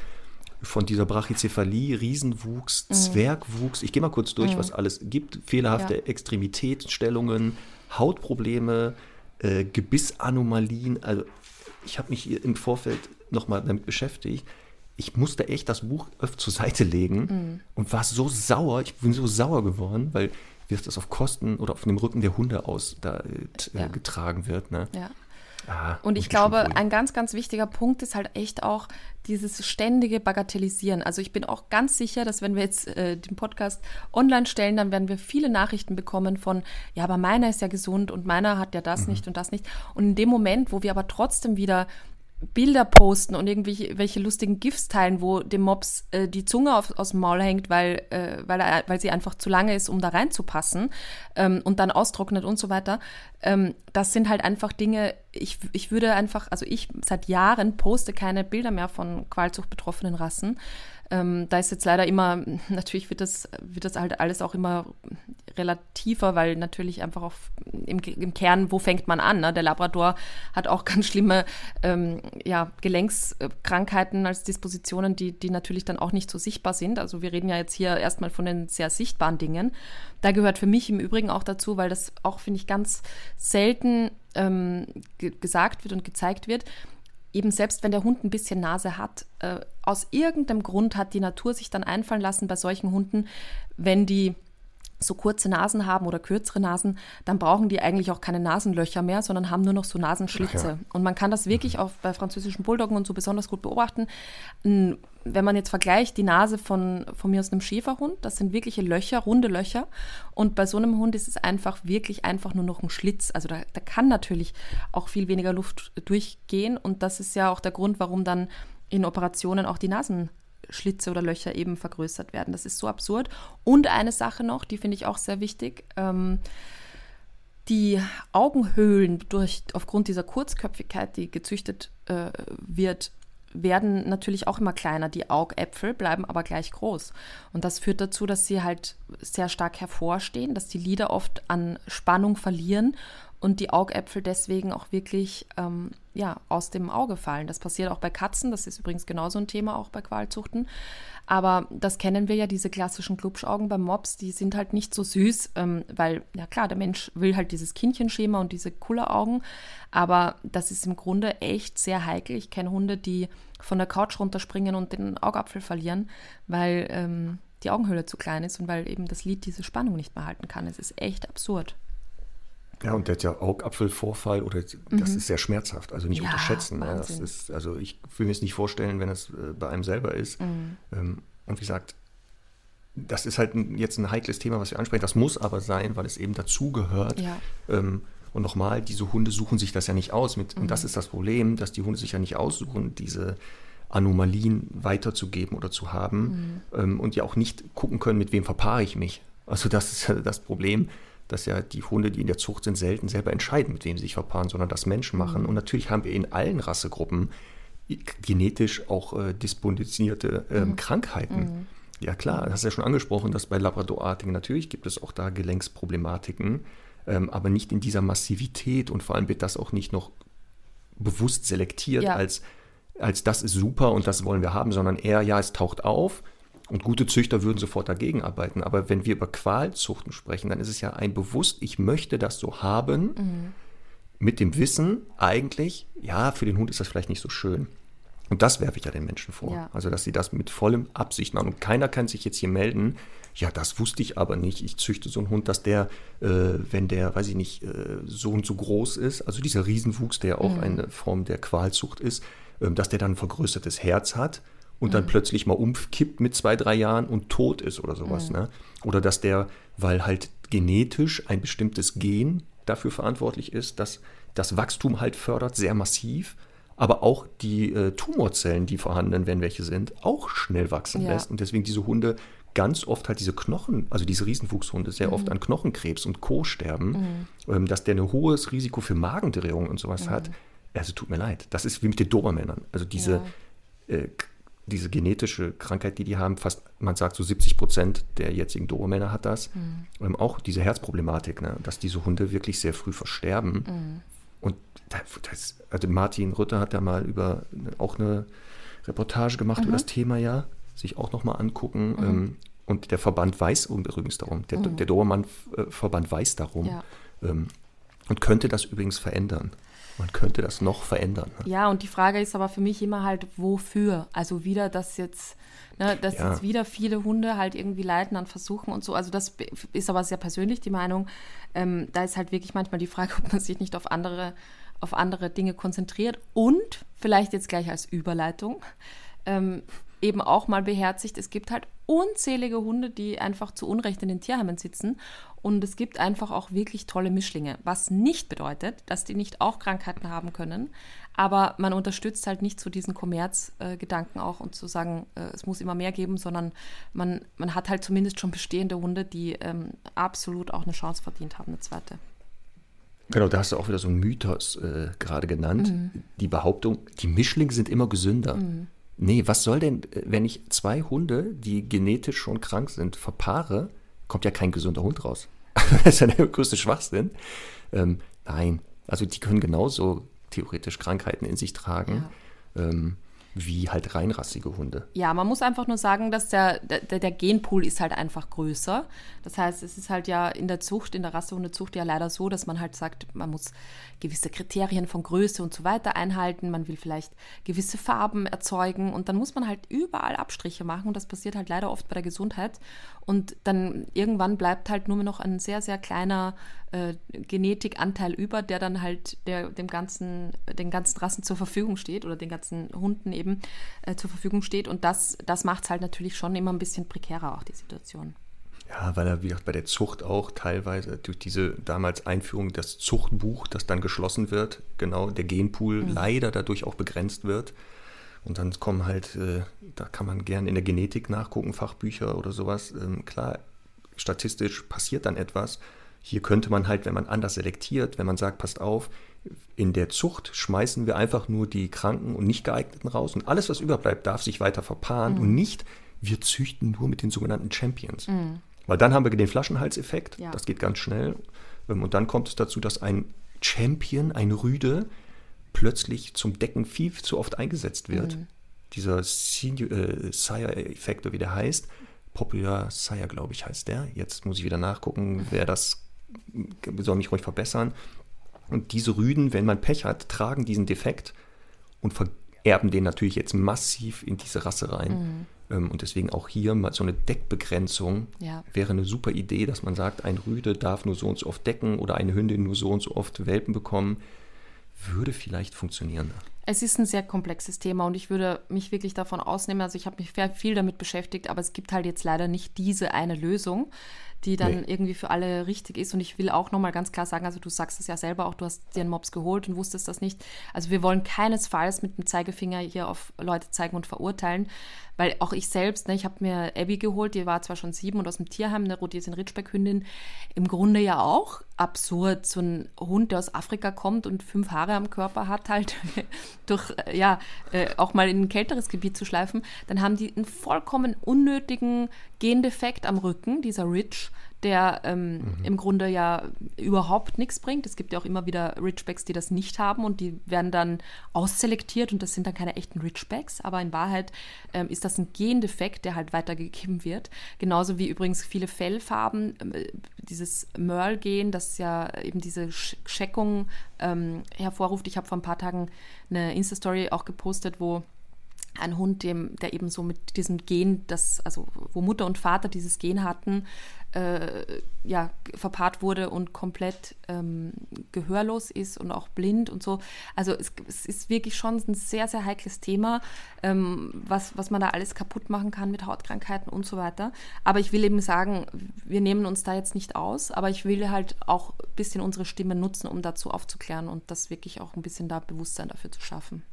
von dieser Brachycephalie, Riesenwuchs, Zwergwuchs, ich gehe mal kurz durch, was alles gibt. Fehlerhafte Ja. Extremitätsstellungen, Hautprobleme, äh, Gebissanomalien. Also ich habe mich hier im Vorfeld nochmal damit beschäftigt. Ich musste echt das Buch öfter zur Seite legen und war so sauer. Ich bin so sauer geworden, weil wie das auf Kosten oder auf dem Rücken der Hunde aus da, äh, äh, Ja. getragen wird. Ne? Ja. Ah, Und ich glaube, ein ganz, ganz wichtiger Punkt ist halt echt auch dieses ständige Bagatellisieren. Also ich bin auch ganz sicher, dass wenn wir jetzt äh, den Podcast online stellen, dann werden wir viele Nachrichten bekommen von, ja, aber meiner ist ja gesund und meiner hat ja das nicht und das nicht. Und in dem Moment, wo wir aber trotzdem wieder Bilder posten und irgendwelche welche lustigen GIFs teilen, wo dem Mops äh, die Zunge auf, aus dem Maul hängt, weil, äh, weil, er, weil sie einfach zu lange ist, um da reinzupassen ähm, und dann austrocknet und so weiter. Ähm, das sind halt einfach Dinge, ich, ich würde einfach, also ich seit Jahren poste keine Bilder mehr von Qualzucht betroffenen Rassen. Ähm, da ist jetzt leider immer, natürlich wird das, wird das halt alles auch immer relativer, weil natürlich einfach auch im, im Kern, wo fängt man an? Ne? Der Labrador hat auch ganz schlimme ähm, ja, Gelenkskrankheiten als Dispositionen, die, die natürlich dann auch nicht so sichtbar sind. Also wir reden ja jetzt hier erstmal von den sehr sichtbaren Dingen. Da gehört für mich im Übrigen auch dazu, weil das auch, finde ich, ganz selten ähm, ge gesagt wird und gezeigt wird, eben selbst wenn der Hund ein bisschen Nase hat, äh, aus irgendeinem Grund hat die Natur sich dann einfallen lassen bei solchen Hunden, wenn die so kurze Nasen haben oder kürzere Nasen, dann brauchen die eigentlich auch keine Nasenlöcher mehr, sondern haben nur noch so Nasenschlitze. Ja. Und man kann das wirklich auch bei französischen Bulldoggen und so besonders gut beobachten. N- Wenn man jetzt vergleicht, die Nase von, von mir aus einem Schäferhund, das sind wirkliche Löcher, runde Löcher. Und bei so einem Hund ist es einfach wirklich einfach nur noch ein Schlitz. Also da, da kann natürlich auch viel weniger Luft durchgehen. Und das ist ja auch der Grund, warum dann in Operationen auch die Nasen Schlitze oder Löcher eben vergrößert werden. Das ist so absurd. Und eine Sache noch, die finde ich auch sehr wichtig. Ähm, die Augenhöhlen durch, aufgrund dieser Kurzköpfigkeit, die gezüchtet äh, wird, werden natürlich auch immer kleiner. Die Augäpfel bleiben aber gleich groß. Und das führt dazu, dass sie halt sehr stark hervorstehen, dass die Lider oft an Spannung verlieren und die Augäpfel deswegen auch wirklich ähm, ja, aus dem Auge fallen. Das passiert auch bei Katzen, das ist übrigens genauso ein Thema auch bei Qualzuchten. Aber das kennen wir ja, diese klassischen Klubschaugen beim Mops, die sind halt nicht so süß, ähm, weil, ja klar, der Mensch will halt dieses Kindchenschema und diese Kulleraugen, aber das ist im Grunde echt sehr heikel. Ich kenne Hunde, die von der Couch runterspringen und den Augapfel verlieren, weil ähm, die Augenhöhle zu klein ist und weil eben das Lid diese Spannung nicht mehr halten kann. Es ist echt absurd. Ja, und der, der Augapfelvorfall, oder das mhm. ist sehr schmerzhaft, also nicht ja, unterschätzen. Ja, das ist, also ich will mir es nicht vorstellen, wenn es äh, bei einem selber ist. Mhm. Ähm, und wie gesagt, das ist halt jetzt ein heikles Thema, was wir ansprechen. Das muss aber sein, weil es eben dazugehört. Ja. Ähm, und nochmal, diese Hunde suchen sich das ja nicht aus. Mit, mhm. Und das mhm. ist das Problem, dass die Hunde sich ja nicht aussuchen, diese Anomalien weiterzugeben oder zu haben mhm. ähm, und ja auch nicht gucken können, mit wem verpaare ich mich. Also das ist ja das Problem dass ja die Hunde, die in der Zucht sind, selten selber entscheiden, mit wem sie sich verpaaren, sondern das Menschen machen. Mhm. Und natürlich haben wir in allen Rassegruppen genetisch auch äh, disponierte äh, mhm. Krankheiten. Mhm. Ja klar, das hast du ja schon angesprochen, dass bei Labradorartigen natürlich gibt es auch da Gelenksproblematiken, ähm, aber nicht in dieser Massivität und vor allem wird das auch nicht noch bewusst selektiert ja. als, als das ist super und das wollen wir haben, sondern eher, ja, es taucht auf, und gute Züchter würden sofort dagegen arbeiten. Aber wenn wir über Qualzuchten sprechen, dann ist es ja ein bewusst, ich möchte das so haben, mhm. mit dem Wissen eigentlich, ja, für den Hund ist das vielleicht nicht so schön. Und das werfe ich ja den Menschen vor. Ja. Also, dass sie das mit vollem Absicht machen. Und keiner kann sich jetzt hier melden, ja, das wusste ich aber nicht. Ich züchte so einen Hund, dass der, äh, wenn der, weiß ich nicht, äh, so und so groß ist, also dieser Riesenwuchs, der auch mhm. eine Form der Qualzucht ist, äh, dass der dann ein vergrößertes Herz hat und mhm. dann plötzlich mal umkippt mit zwei, drei Jahren und tot ist oder sowas. Mhm. Ne? Oder dass der, weil halt genetisch ein bestimmtes Gen dafür verantwortlich ist, dass das Wachstum halt fördert, sehr massiv, aber auch die äh, Tumorzellen, die vorhanden, wenn welche sind, auch schnell wachsen ja. lässt. Und deswegen diese Hunde ganz oft halt diese Knochen, also diese Riesenwuchshunde, sehr mhm. oft an Knochenkrebs und Co. sterben, mhm. ähm, dass der ein hohes Risiko für Magendrehung und sowas mhm. hat. Also tut mir leid. Das ist wie mit den Dobermännern. Also diese ja. äh, diese genetische Krankheit, die die haben, fast, man sagt so 70 Prozent der jetzigen Dobermänner hat das. Mhm. Ähm, auch diese Herzproblematik, ne, dass diese Hunde wirklich sehr früh versterben. Mhm. Und das, also Martin Rütter hat da mal über auch eine Reportage gemacht mhm. über das Thema ja, sich auch nochmal angucken. Mhm. Ähm, und der Verband weiß übrigens darum, der, mhm. der Dobermann-Verband weiß darum ja. ähm, und könnte das übrigens verändern. Man könnte das noch verändern. Ne? Ja, und die Frage ist aber für mich immer halt, wofür? Also wieder, dass jetzt, ne, dass ja. jetzt wieder viele Hunde halt irgendwie leiden an Versuchen und so. Also das ist aber sehr persönlich die Meinung. Ähm, da ist halt wirklich manchmal die Frage, ob man sich nicht auf andere, auf andere Dinge konzentriert und vielleicht jetzt gleich als Überleitung. Ähm, eben auch mal beherzigt, es gibt halt unzählige Hunde, die einfach zu Unrecht in den Tierheimen sitzen. Und es gibt einfach auch wirklich tolle Mischlinge, was nicht bedeutet, dass die nicht auch Krankheiten haben können. Aber man unterstützt halt nicht so diesen Kommerzgedanken äh, auch und zu sagen, äh, es muss immer mehr geben, sondern man, man hat halt zumindest schon bestehende Hunde, die ähm, absolut auch eine Chance verdient haben, eine zweite. Genau, da hast du auch wieder so einen Mythos äh, gerade genannt. Mhm. Die Behauptung, die Mischlinge sind immer gesünder. Mhm. Nee, was soll denn, äh, wenn ich zwei Hunde, die genetisch schon krank sind, verpaare, kommt ja kein gesunder Hund raus. das ist ja der größte Schwachsinn. Ähm, nein, also die können genauso theoretisch Krankheiten in sich tragen. Ja. Ähm, wie halt reinrassige Hunde. Ja, man muss einfach nur sagen, dass der, der, der, Genpool ist halt einfach größer. Das heißt, es ist halt ja in der Zucht, in der Rassehundezucht ja leider so, dass man halt sagt, man muss gewisse Kriterien von Größe und so weiter einhalten. Man will vielleicht gewisse Farben erzeugen und dann muss man halt überall Abstriche machen und das passiert halt leider oft bei der Gesundheit. Und dann irgendwann bleibt halt nur noch ein sehr, sehr kleiner äh, Genetikanteil über, der dann halt der, dem ganzen, den ganzen Rassen zur Verfügung steht oder den ganzen Hunden eben äh, zur Verfügung steht. Und das, das macht es halt natürlich schon immer ein bisschen prekärer, auch die Situation. Ja, weil er, wie gesagt, bei der Zucht auch teilweise durch diese damals Einführung das Zuchtbuch, das dann geschlossen wird, genau der Genpool mhm. leider dadurch auch begrenzt wird. Und dann kommen halt, äh, da kann man gerne in der Genetik nachgucken, Fachbücher oder sowas. Ähm, klar, statistisch passiert dann etwas. Hier könnte man halt, wenn man anders selektiert, wenn man sagt, passt auf, in der Zucht schmeißen wir einfach nur die Kranken und nicht geeigneten raus und alles, was überbleibt, darf sich weiter verpaaren mhm. und nicht, wir züchten nur mit den sogenannten Champions. Mhm. Weil dann haben wir den Flaschenhalseffekt, ja. das geht ganz schnell. Ähm, und dann kommt es dazu, dass ein Champion, ein Rüde, plötzlich zum Decken viel zu oft eingesetzt wird. Mhm. Dieser äh, Sire-Effekt, wie der heißt, Popular Sire, glaube ich, heißt der. Jetzt muss ich wieder nachgucken, wer das soll mich ruhig verbessern. Und diese Rüden, wenn man Pech hat, tragen diesen Defekt und vererben den natürlich jetzt massiv in diese Rasse rein. Mhm. Ähm, und deswegen auch hier mal so eine Deckbegrenzung ja. wäre eine super Idee, dass man sagt, ein Rüde darf nur so und so oft decken oder eine Hündin nur so und so oft Welpen bekommen. Würde vielleicht funktionieren. Es ist ein sehr komplexes Thema und ich würde mich wirklich davon ausnehmen, also ich habe mich viel damit beschäftigt, aber es gibt halt jetzt leider nicht diese eine Lösung die dann nee. irgendwie für alle richtig ist. Und ich will auch nochmal ganz klar sagen, also du sagst es ja selber auch, du hast dir einen Mops geholt und wusstest das nicht. Also wir wollen keinesfalls mit dem Zeigefinger hier auf Leute zeigen und verurteilen, weil auch ich selbst, ne, ich habe mir Abby geholt, die war zwar schon sieben und aus dem Tierheim, eine rotiersin Ritschbeck-Hündin, im Grunde ja auch absurd, so ein Hund, der aus Afrika kommt und fünf Haare am Körper hat, halt durch, äh, ja, äh, auch mal in ein kälteres Gebiet zu schleifen, dann haben die einen vollkommen unnötigen Gendefekt am Rücken, dieser Ridge, der ähm, mhm. im Grunde ja überhaupt nichts bringt. Es gibt ja auch immer wieder Ridgebacks, die das nicht haben und die werden dann ausselektiert und das sind dann keine echten Ridgebacks, aber in Wahrheit ähm, ist das ein Gendefekt, der halt weitergegeben wird. Genauso wie übrigens viele Fellfarben, äh, dieses Merle-Gen, das ja eben diese Scheckung ähm, hervorruft. Ich habe vor ein paar Tagen eine Insta-Story auch gepostet, wo ein Hund, dem, der eben so mit diesem Gen, das, also wo Mutter und Vater dieses Gen hatten, äh, ja, verpaart wurde und komplett ähm, gehörlos ist und auch blind und so. Also es, es ist wirklich schon ein sehr, sehr heikles Thema, ähm, was, was man da alles kaputt machen kann mit Hautkrankheiten und so weiter. Aber ich will eben sagen, wir nehmen uns da jetzt nicht aus, aber ich will halt auch ein bisschen unsere Stimme nutzen, um dazu aufzuklären und das wirklich auch ein bisschen da Bewusstsein dafür zu schaffen.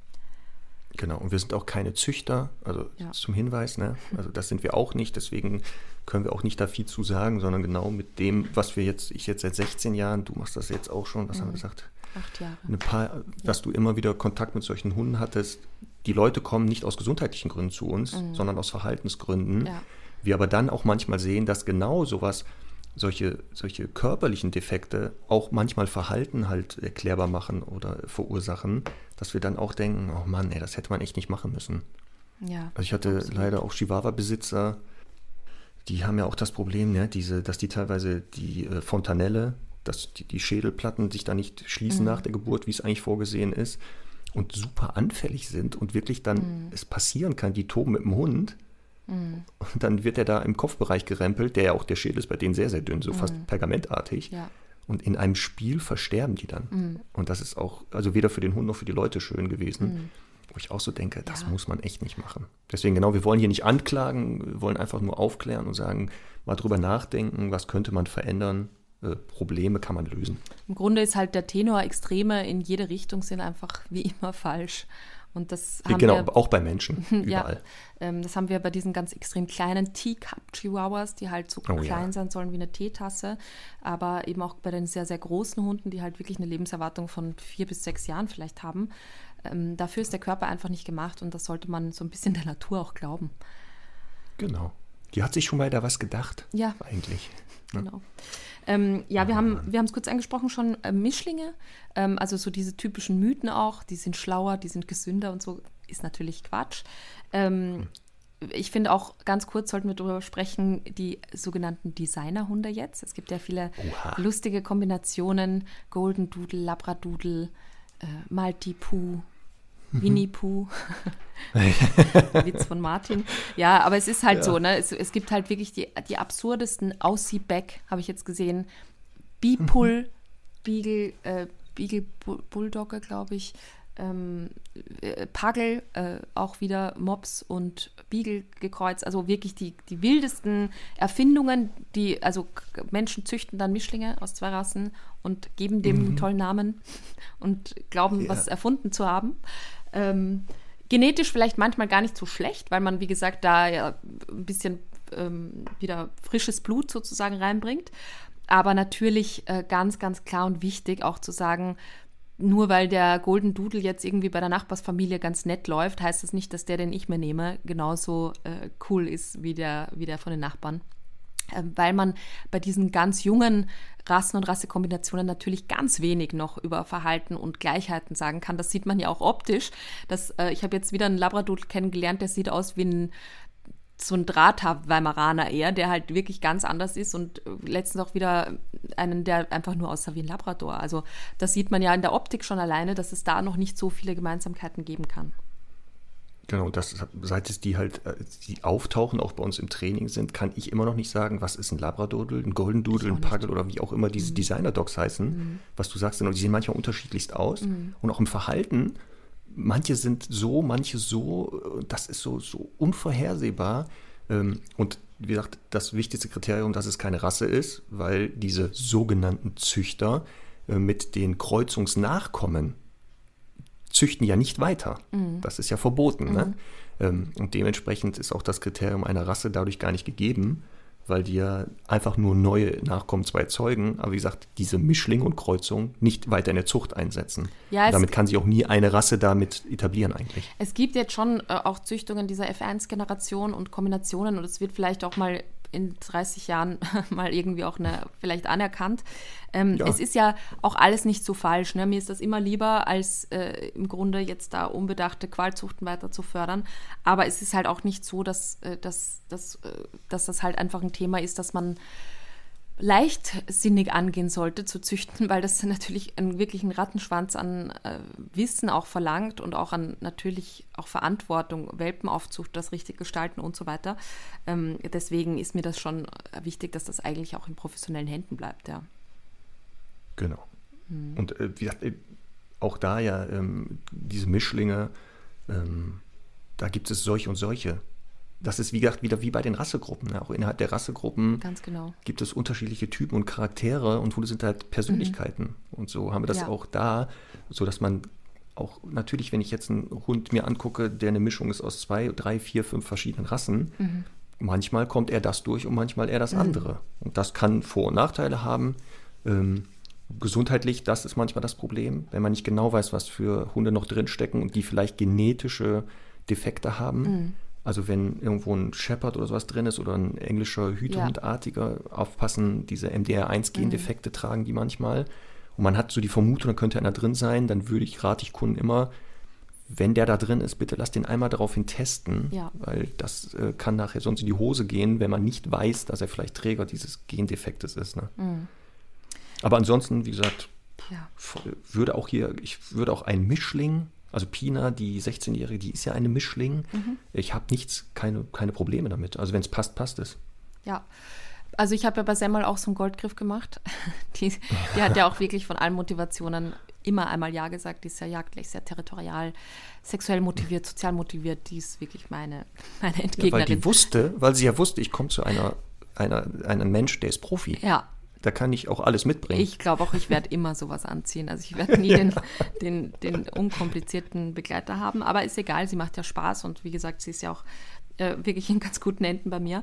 Genau, und wir sind auch keine Züchter, also ja. zum Hinweis, ne? also das sind wir auch nicht, deswegen können wir auch nicht da viel zu sagen, sondern genau mit dem, was wir jetzt, ich jetzt seit 16 Jahren, du machst das jetzt auch schon, was mhm. haben wir gesagt? Acht Jahre. Eine paar, dass ja. du immer wieder Kontakt mit solchen Hunden hattest. Die Leute kommen nicht aus gesundheitlichen Gründen zu uns, mhm. sondern aus Verhaltensgründen. Ja. Wir aber dann auch manchmal sehen, dass genau sowas solche, solche körperlichen Defekte auch manchmal Verhalten halt erklärbar machen oder verursachen, dass wir dann auch denken, oh Mann, ey, das hätte man echt nicht machen müssen. Ja, also ich hatte absolut. leider auch Chihuahua-Besitzer, die haben ja auch das Problem, ne, diese, dass die teilweise die äh, Fontanelle, dass die, die, Schädelplatten sich da nicht schließen mhm. nach der Geburt, wie es eigentlich vorgesehen ist, und super anfällig sind und wirklich dann mhm. es passieren kann, die toben mit dem Hund Mhm. Und dann wird er da im Kopfbereich gerempelt, der ja auch der Schädel ist bei denen sehr, sehr dünn, so mhm. fast pergamentartig. Ja. Und in einem Spiel versterben die dann. Mhm. Und das ist auch, also weder für den Hund noch für die Leute schön gewesen. Wo ich auch so denke, das ja. muss man echt nicht machen. Deswegen genau, wir wollen hier nicht anklagen, wir wollen einfach nur aufklären und sagen, mal drüber nachdenken, was könnte man verändern, äh, Probleme kann man lösen. Im Grunde ist halt der Tenor Extreme in jede Richtung sind einfach wie immer falsch. Und das haben genau, wir, auch bei Menschen, überall. Ja, ähm, das haben wir bei diesen ganz extrem kleinen Teacup-Chihuahuas, die halt so oh, klein ja. sein sollen wie eine Teetasse, aber eben auch bei den sehr, sehr großen Hunden, die halt wirklich eine Lebenserwartung von vier bis sechs Jahren vielleicht haben. Ähm, dafür ist der Körper einfach nicht gemacht und das sollte man so ein bisschen der Natur auch glauben. Genau. Die hat sich schon mal da was gedacht. Ja. Eigentlich. Ne? Genau. Ähm, ja, wir haben wir es kurz angesprochen schon, äh, Mischlinge, ähm, also so diese typischen Mythen auch, die sind schlauer, die sind gesünder und so, ist natürlich Quatsch. Ähm, ich finde auch ganz kurz sollten wir darüber sprechen, die sogenannten Designerhunde jetzt. Es gibt ja viele Oha. lustige Kombinationen, Golden Doodle, Labradoodle, äh, Maltipoo, Winnie Pooh. Witz von Martin. Ja, aber es ist halt ja. so, ne? Es, es, gibt halt wirklich die, die absurdesten Aussie-Back, habe ich jetzt gesehen. Bipull, mhm. Beagle, äh, Beagle Bulldogge, glaube ich. Ähm, äh, Pagel, äh, auch wieder Mops und Beagle gekreuzt. Also wirklich die, die wildesten Erfindungen, die, also Menschen züchten dann Mischlinge aus zwei Rassen und geben dem mhm. einen tollen Namen und glauben, ja. was erfunden zu haben. Ähm, genetisch vielleicht manchmal gar nicht so schlecht, weil man, wie gesagt, da ja ein bisschen ähm, wieder frisches Blut sozusagen reinbringt. Aber natürlich äh, ganz, ganz klar und wichtig auch zu sagen, nur weil der Golden Doodle jetzt irgendwie bei der Nachbarsfamilie ganz nett läuft, heißt das nicht, dass der, den ich mir nehme, genauso äh, cool ist wie der, wie der von den Nachbarn. Äh, weil man bei diesen ganz jungen Rassen und Rassekombinationen natürlich ganz wenig noch über Verhalten und Gleichheiten sagen kann. Das sieht man ja auch optisch. Das, äh, ich habe jetzt wieder einen Labradoodle kennengelernt, der sieht aus wie ein so ein Drahthaar-Weimaraner eher, der halt wirklich ganz anders ist und äh, letztens auch wieder einen, der einfach nur aussah wie ein Labrador. Also das sieht man ja in der Optik schon alleine, dass es da noch nicht so viele Gemeinsamkeiten geben kann. Genau, das, seit es die halt, äh, die auftauchen, auch bei uns im Training sind, kann ich immer noch nicht sagen, was ist ein Labradoodle, ein Golden Doodle, ein Puggle oder wie auch immer diese mhm. Designer-Dogs heißen. Mhm. Was du sagst, genau, die sehen manchmal unterschiedlichst aus. Mhm. Und auch im Verhalten manche sind so, manche so, das ist so, so unvorhersehbar. Ähm, und wie gesagt, das wichtigste Kriterium, dass es keine Rasse ist, weil diese sogenannten Züchter äh, mit den Kreuzungsnachkommen züchten ja nicht weiter. Mhm. Das ist ja verboten. Ne? Mhm. Ne? Und dementsprechend ist auch das Kriterium einer Rasse dadurch gar nicht gegeben weil die ja einfach nur neue Nachkommen zwei zeugen, aber wie gesagt, diese Mischling und Kreuzung nicht weiter in der Zucht einsetzen. Ja, damit kann sich auch nie eine Rasse damit etablieren eigentlich. Es gibt jetzt schon äh, auch Züchtungen dieser F1-Generation und Kombinationen und es wird vielleicht auch mal in 30 Jahren mal irgendwie auch eine, vielleicht anerkannt. Ähm, ja. Es ist ja auch alles nicht so falsch. Ne? Mir ist das immer lieber, als äh, im Grunde jetzt da unbedachte Qualzuchten weiter zu fördern. Aber es ist halt auch nicht so, dass, äh, dass, dass, äh, dass das halt einfach ein Thema ist, dass man leichtsinnig angehen sollte zu züchten, weil das natürlich einen wirklichen Rattenschwanz an äh, Wissen auch verlangt und auch an natürlich auch Verantwortung, Welpenaufzucht, das richtig gestalten und so weiter. Ähm, deswegen ist mir das schon wichtig, dass das eigentlich auch in professionellen Händen bleibt, ja. Genau. Hm. Und äh, gesagt, äh, auch da ja ähm, diese Mischlinge, ähm, da gibt es solche und solche das ist wie gesagt wieder wie bei den Rassegruppen. Ne? Auch innerhalb der Rassegruppen genau. gibt es unterschiedliche Typen und Charaktere und Hunde sind halt Persönlichkeiten. Mhm. Und so haben wir das ja. auch da, so dass man auch natürlich, wenn ich jetzt einen Hund mir angucke, der eine Mischung ist aus zwei, drei, vier, fünf verschiedenen Rassen, mhm. manchmal kommt er das durch und manchmal er das mhm. andere. Und das kann Vor- und Nachteile haben. Ähm, gesundheitlich, das ist manchmal das Problem, wenn man nicht genau weiß, was für Hunde noch drinstecken und die vielleicht genetische Defekte haben mhm. Also wenn irgendwo ein Shepherd oder sowas drin ist oder ein englischer Hütehundartiger, ja. aufpassen, diese MDR1-Gendefekte mhm. tragen die manchmal. Und man hat so die Vermutung, da könnte einer drin sein, dann würde ich, rate ich Kunden immer, wenn der da drin ist, bitte lass den einmal daraufhin testen, ja. weil das äh, kann nachher sonst in die Hose gehen, wenn man nicht weiß, dass er vielleicht Träger dieses Gendefektes ist. Ne? Mhm. Aber ansonsten, wie gesagt, ja. würde auch hier, ich würde auch ein Mischling also Pina, die 16-Jährige, die ist ja eine Mischling. Mhm. Ich habe nichts, keine, keine Probleme damit. Also wenn es passt, passt es. Ja. Also ich habe ja bei Semmel auch so einen Goldgriff gemacht. Die, die hat ja auch wirklich von allen Motivationen immer einmal Ja gesagt. Die ist ja jagdlich, sehr territorial, sexuell motiviert, sozial motiviert. Die ist wirklich meine, meine Entgegnerin. Ja, weil die wusste, weil sie ja wusste, ich komme zu einer, einer, einem Mensch, der ist Profi. Ja, da kann ich auch alles mitbringen. Ich glaube auch, ich werde immer sowas anziehen. Also ich werde nie den, den, den, unkomplizierten Begleiter haben. Aber ist egal, sie macht ja Spaß und wie gesagt, sie ist ja auch äh, wirklich in ganz guten Händen bei mir.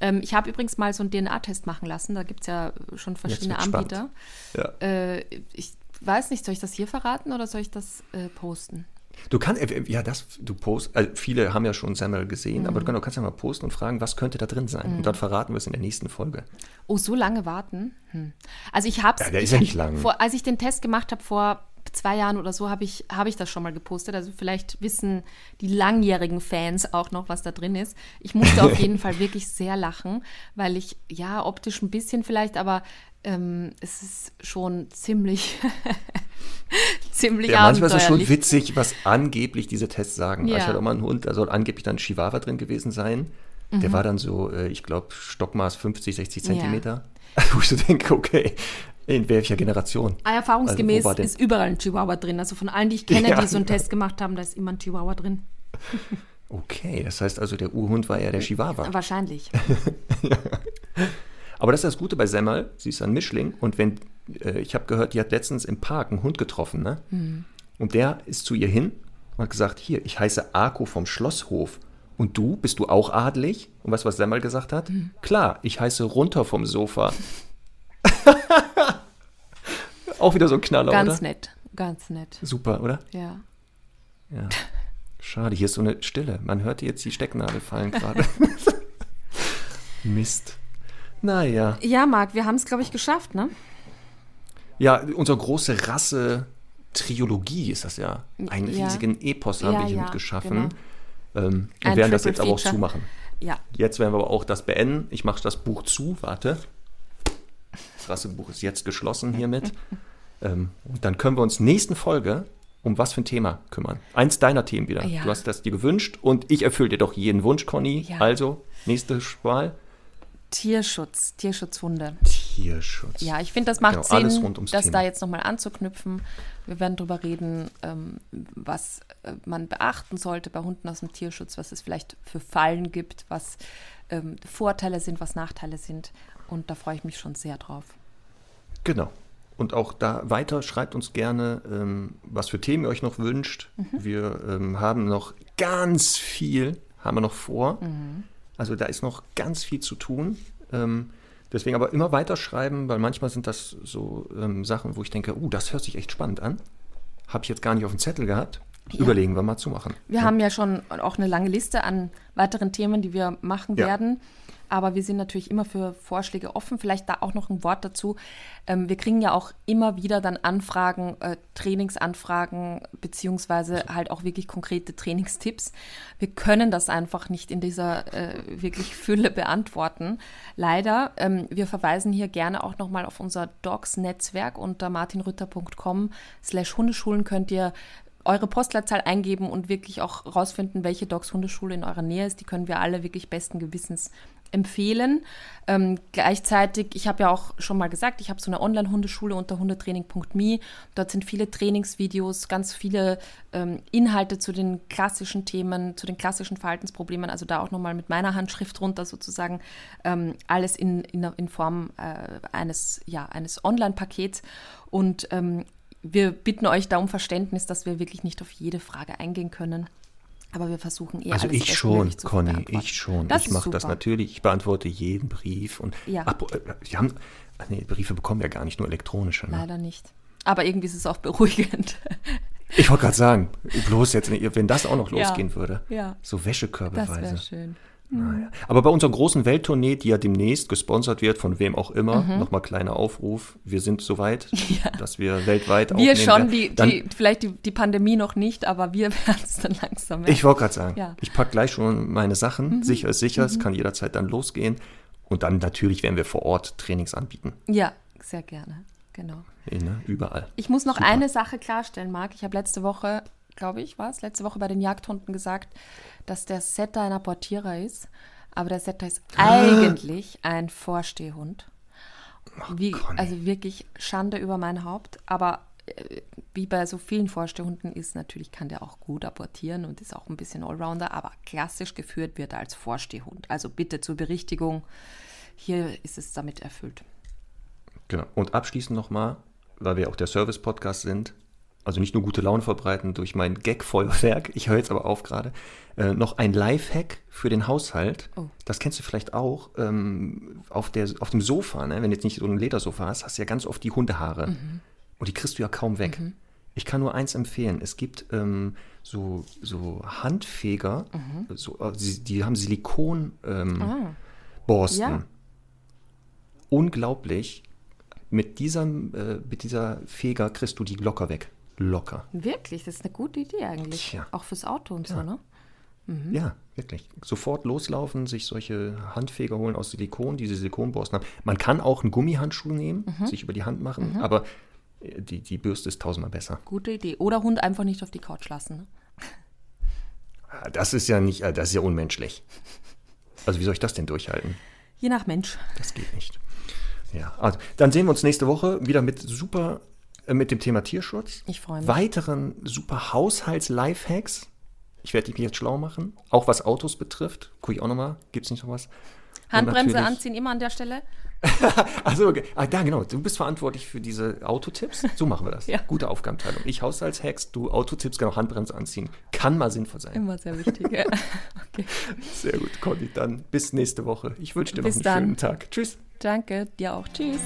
Ähm, ich habe übrigens mal so einen DNA-Test machen lassen. Da gibt es ja schon verschiedene Anbieter. Ja. Äh, ich weiß nicht, soll ich das hier verraten oder soll ich das äh, posten? Du kannst, äh, ja, das, du post, also viele haben ja schon Samuel gesehen, mhm. aber du kannst ja mal posten und fragen, was könnte da drin sein? Mhm. Und dann verraten wir es in der nächsten Folge. Oh, so lange warten? Hm. Also ich habe Ja, der ist ja nicht lang. Vor, als ich den Test gemacht habe vor zwei Jahren oder so, habe ich, hab ich das schon mal gepostet. Also vielleicht wissen die langjährigen Fans auch noch, was da drin ist. Ich musste auf jeden Fall wirklich sehr lachen, weil ich, ja, optisch ein bisschen vielleicht, aber ähm, es ist schon ziemlich, ziemlich ja, Manchmal ist es schon witzig, was angeblich diese Tests sagen. Ja. Ich hatte auch mal einen Hund, da soll angeblich dann Chihuahua drin gewesen sein. Mhm. Der war dann so, äh, ich glaube, Stockmaß 50, 60 Zentimeter. Ja. Wo ich so denke, okay, in welcher Generation? Ah, erfahrungsgemäß also, ist überall ein Chihuahua drin. Also von allen, die ich kenne, ja. die so einen Test gemacht haben, da ist immer ein Chihuahua drin. Okay, das heißt also, der Urhund war eher der Chihuahua. Wahrscheinlich. ja. Aber das ist das Gute bei Semmel, sie ist ein Mischling und wenn, äh, ich habe gehört, die hat letztens im Park einen Hund getroffen, ne? Mhm. Und der ist zu ihr hin und hat gesagt, hier, ich heiße Arco vom Schlosshof. Und du, bist du auch adelig? Und weißt du, was Semmel gesagt hat? Hm. Klar, ich heiße runter vom Sofa. Auch wieder so ein Knaller, Ganz oder? nett, ganz nett. Super, oder? Ja. Ja. Schade, hier ist so eine Stille. Man hört jetzt die Stecknadel fallen gerade. Mist. Naja. Ja, Marc, wir haben es, glaube ich, geschafft, ne? Ja, unsere große Rasse Triologie ist das ja. Einen Ja. riesigen Epos haben Ja, wir hiermit ja, geschaffen. Ähm, und Ein werden das jetzt aber auch Feature. zumachen. Ja. Jetzt werden wir aber auch das beenden. Ich mache das Buch zu. Warte. Das Rassebuch ist jetzt geschlossen hiermit. ähm, und dann können wir uns nächsten Folge um was für ein Thema kümmern. Eins deiner Themen wieder. Ja. Du hast das dir gewünscht und ich erfülle dir doch jeden Wunsch, Conny. Ja. Also, nächste Wahl. Tierschutz, Tierschutzhunde. Tierschutz. Ja, ich finde, das macht Genau, Sinn, das Thema. da jetzt nochmal anzuknüpfen. Wir werden darüber reden, ähm, was äh, man beachten sollte bei Hunden aus dem Tierschutz, was es vielleicht für Fallen gibt, was ähm, Vorteile sind, was Nachteile sind. Und da freue ich mich schon sehr drauf. Genau. Und auch da weiter schreibt uns gerne, ähm, was für Themen ihr euch noch wünscht. Wir ähm, haben noch ganz viel, haben wir noch vor. Also da ist noch ganz viel zu tun. Ähm, deswegen aber immer weiter schreiben, weil manchmal sind das so ähm, Sachen, wo ich denke, uh, das hört sich echt spannend an. Habe ich jetzt gar nicht auf dem Zettel gehabt. Ja. Überlegen wir mal zu machen. Wir haben ja schon auch eine lange Liste an weiteren Themen, die wir machen Ja. werden. Aber wir sind natürlich immer für Vorschläge offen. Vielleicht da auch noch ein Wort dazu. Ähm, wir kriegen ja auch immer wieder dann Anfragen, äh, Trainingsanfragen, beziehungsweise halt auch wirklich konkrete Trainingstipps. Wir können das einfach nicht in dieser äh, wirklich Fülle beantworten. Leider. Ähm, wir verweisen hier gerne auch nochmal auf unser Docs-Netzwerk unter martinrütter.com slash Hundeschulen könnt ihr eure Postleitzahl eingeben und wirklich auch rausfinden, welche Dogs Hundeschule in eurer Nähe ist. Die können wir alle wirklich besten Gewissens empfehlen. Ähm, gleichzeitig, ich habe ja auch schon mal gesagt, ich habe so eine Online-Hundeschule unter hundetraining.me. Dort sind viele Trainingsvideos, ganz viele ähm, Inhalte zu den klassischen Themen, zu den klassischen Verhaltensproblemen. Also da auch nochmal mit meiner Handschrift runter sozusagen ähm, alles in, in, in Form äh, eines, ja, eines Online-Pakets. Und ähm, wir bitten euch da um Verständnis, dass wir wirklich nicht auf jede Frage eingehen können. Aber wir versuchen eher Also ich schon, Conny, ich schon. Das ich mache das natürlich. Ich beantworte jeden Brief. Und Ja. Ach, äh, haben, nee, Briefe bekommen wir gar nicht, nur elektronische. Ne? Leider nicht. Aber irgendwie ist es auch beruhigend. Ich wollte gerade sagen, bloß jetzt, wenn das auch noch Ja. losgehen würde. Ja. So Das wäre Wäschekörbeweise. schön. Naja. Aber bei unserer großen Welttournee, die ja demnächst gesponsert wird, von wem auch immer, Mhm. nochmal kleiner Aufruf. Wir sind soweit, dass wir weltweit Wir aufnehmen schon, die, die, vielleicht die, die Pandemie noch nicht, aber wir werden es dann langsam Ich wollte gerade sagen, Ja. Mhm. ich packe gleich schon meine Sachen. Sicher ist sicher, es kann jederzeit dann losgehen. Und dann natürlich werden wir vor Ort Trainings anbieten. Ja, sehr gerne. Genau. Eh, Ne? Überall. Ich muss noch Super. eine Sache klarstellen, Marc. Ich habe letzte Woche, glaube ich, war es, letzte Woche bei den Jagdhunden gesagt, dass der Setter ein Apportierer ist. Aber der Setter ist eigentlich ein Vorstehhund. Wie, Conny. also wirklich Schande über mein Haupt. Aber äh, wie bei so vielen Vorstehhunden ist, natürlich kann der auch gut apportieren und ist auch ein bisschen Allrounder, aber klassisch geführt wird er als Vorstehhund. Also bitte zur Berichtigung, hier ist es damit erfüllt. Genau. Und abschließend nochmal, weil wir auch der Service-Podcast sind, also nicht nur gute Laune verbreiten durch mein Gag-Feuerwerk, ich höre jetzt aber auf gerade, äh, noch ein Live-Hack für den Haushalt. Oh. Das kennst du vielleicht auch. Ähm, auf, der, auf dem Sofa, ne? wenn du jetzt nicht so ein Ledersofa hast, hast du ja ganz oft die Hundehaare. Und die kriegst du ja kaum weg. Ich kann nur eins empfehlen. Es gibt ähm, so, so Handfeger, so, äh, sie- die haben Silikon ähm, Ah. Ja. Unglaublich. Mit, diesem, äh, mit dieser Feger kriegst du die locker weg. Locker. Wirklich, das ist eine gute Idee eigentlich. Tja. Auch fürs Auto und so, Ja. ne? Ja, wirklich. Sofort loslaufen, sich solche Handfeger holen aus Silikon, diese Silikonborsten haben. Man kann auch einen Gummihandschuh nehmen, Mhm. sich über die Hand machen, aber äh, die, die Bürste ist tausendmal besser. Gute Idee. Oder Hund einfach nicht auf die Couch lassen. Ne? Ah, Das ist ja nicht, äh, das ist ja unmenschlich. Also wie soll ich das denn durchhalten? Je nach Mensch. Das geht nicht. Ja, also dann sehen wir uns nächste Woche wieder mit super, mit dem Thema Tierschutz. Ich freue mich. Weiteren super Haushalts-Lifehacks. Ich werde mich jetzt schlau machen. Auch was Autos betrifft. Guck ich auch nochmal. Gibt es nicht noch was? Handbremse anziehen immer an der Stelle. also, okay. ah, da genau, du bist verantwortlich für diese Autotipps. So machen wir das. Ja. Gute Aufgabenteilung. Ich Haushaltshex, du Autotipps, genau, Handbremse anziehen. Kann mal sinnvoll sein. Immer sehr wichtig. Ja. Okay. Sehr gut, Conny. Dann bis nächste Woche. Ich wünsche dir Bis noch einen dann. schönen Tag. Tschüss. Danke, dir auch. Tschüss.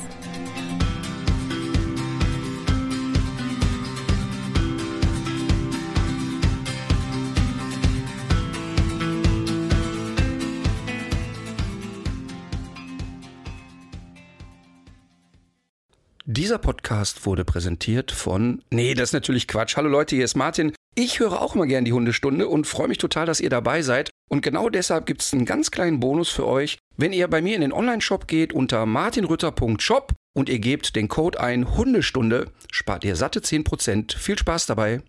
Dieser Podcast wurde präsentiert von. Nee, das ist natürlich Quatsch. Hallo Leute, hier ist Martin. Ich höre auch immer gern die Hundestunde und freue mich total, dass ihr dabei seid. Und genau deshalb gibt es einen ganz kleinen Bonus für euch. Wenn ihr bei mir in den Online-Shop geht unter martinrütter.shop und ihr gebt den Code ein Hundestunde, spart ihr satte 10%. Viel Spaß dabei.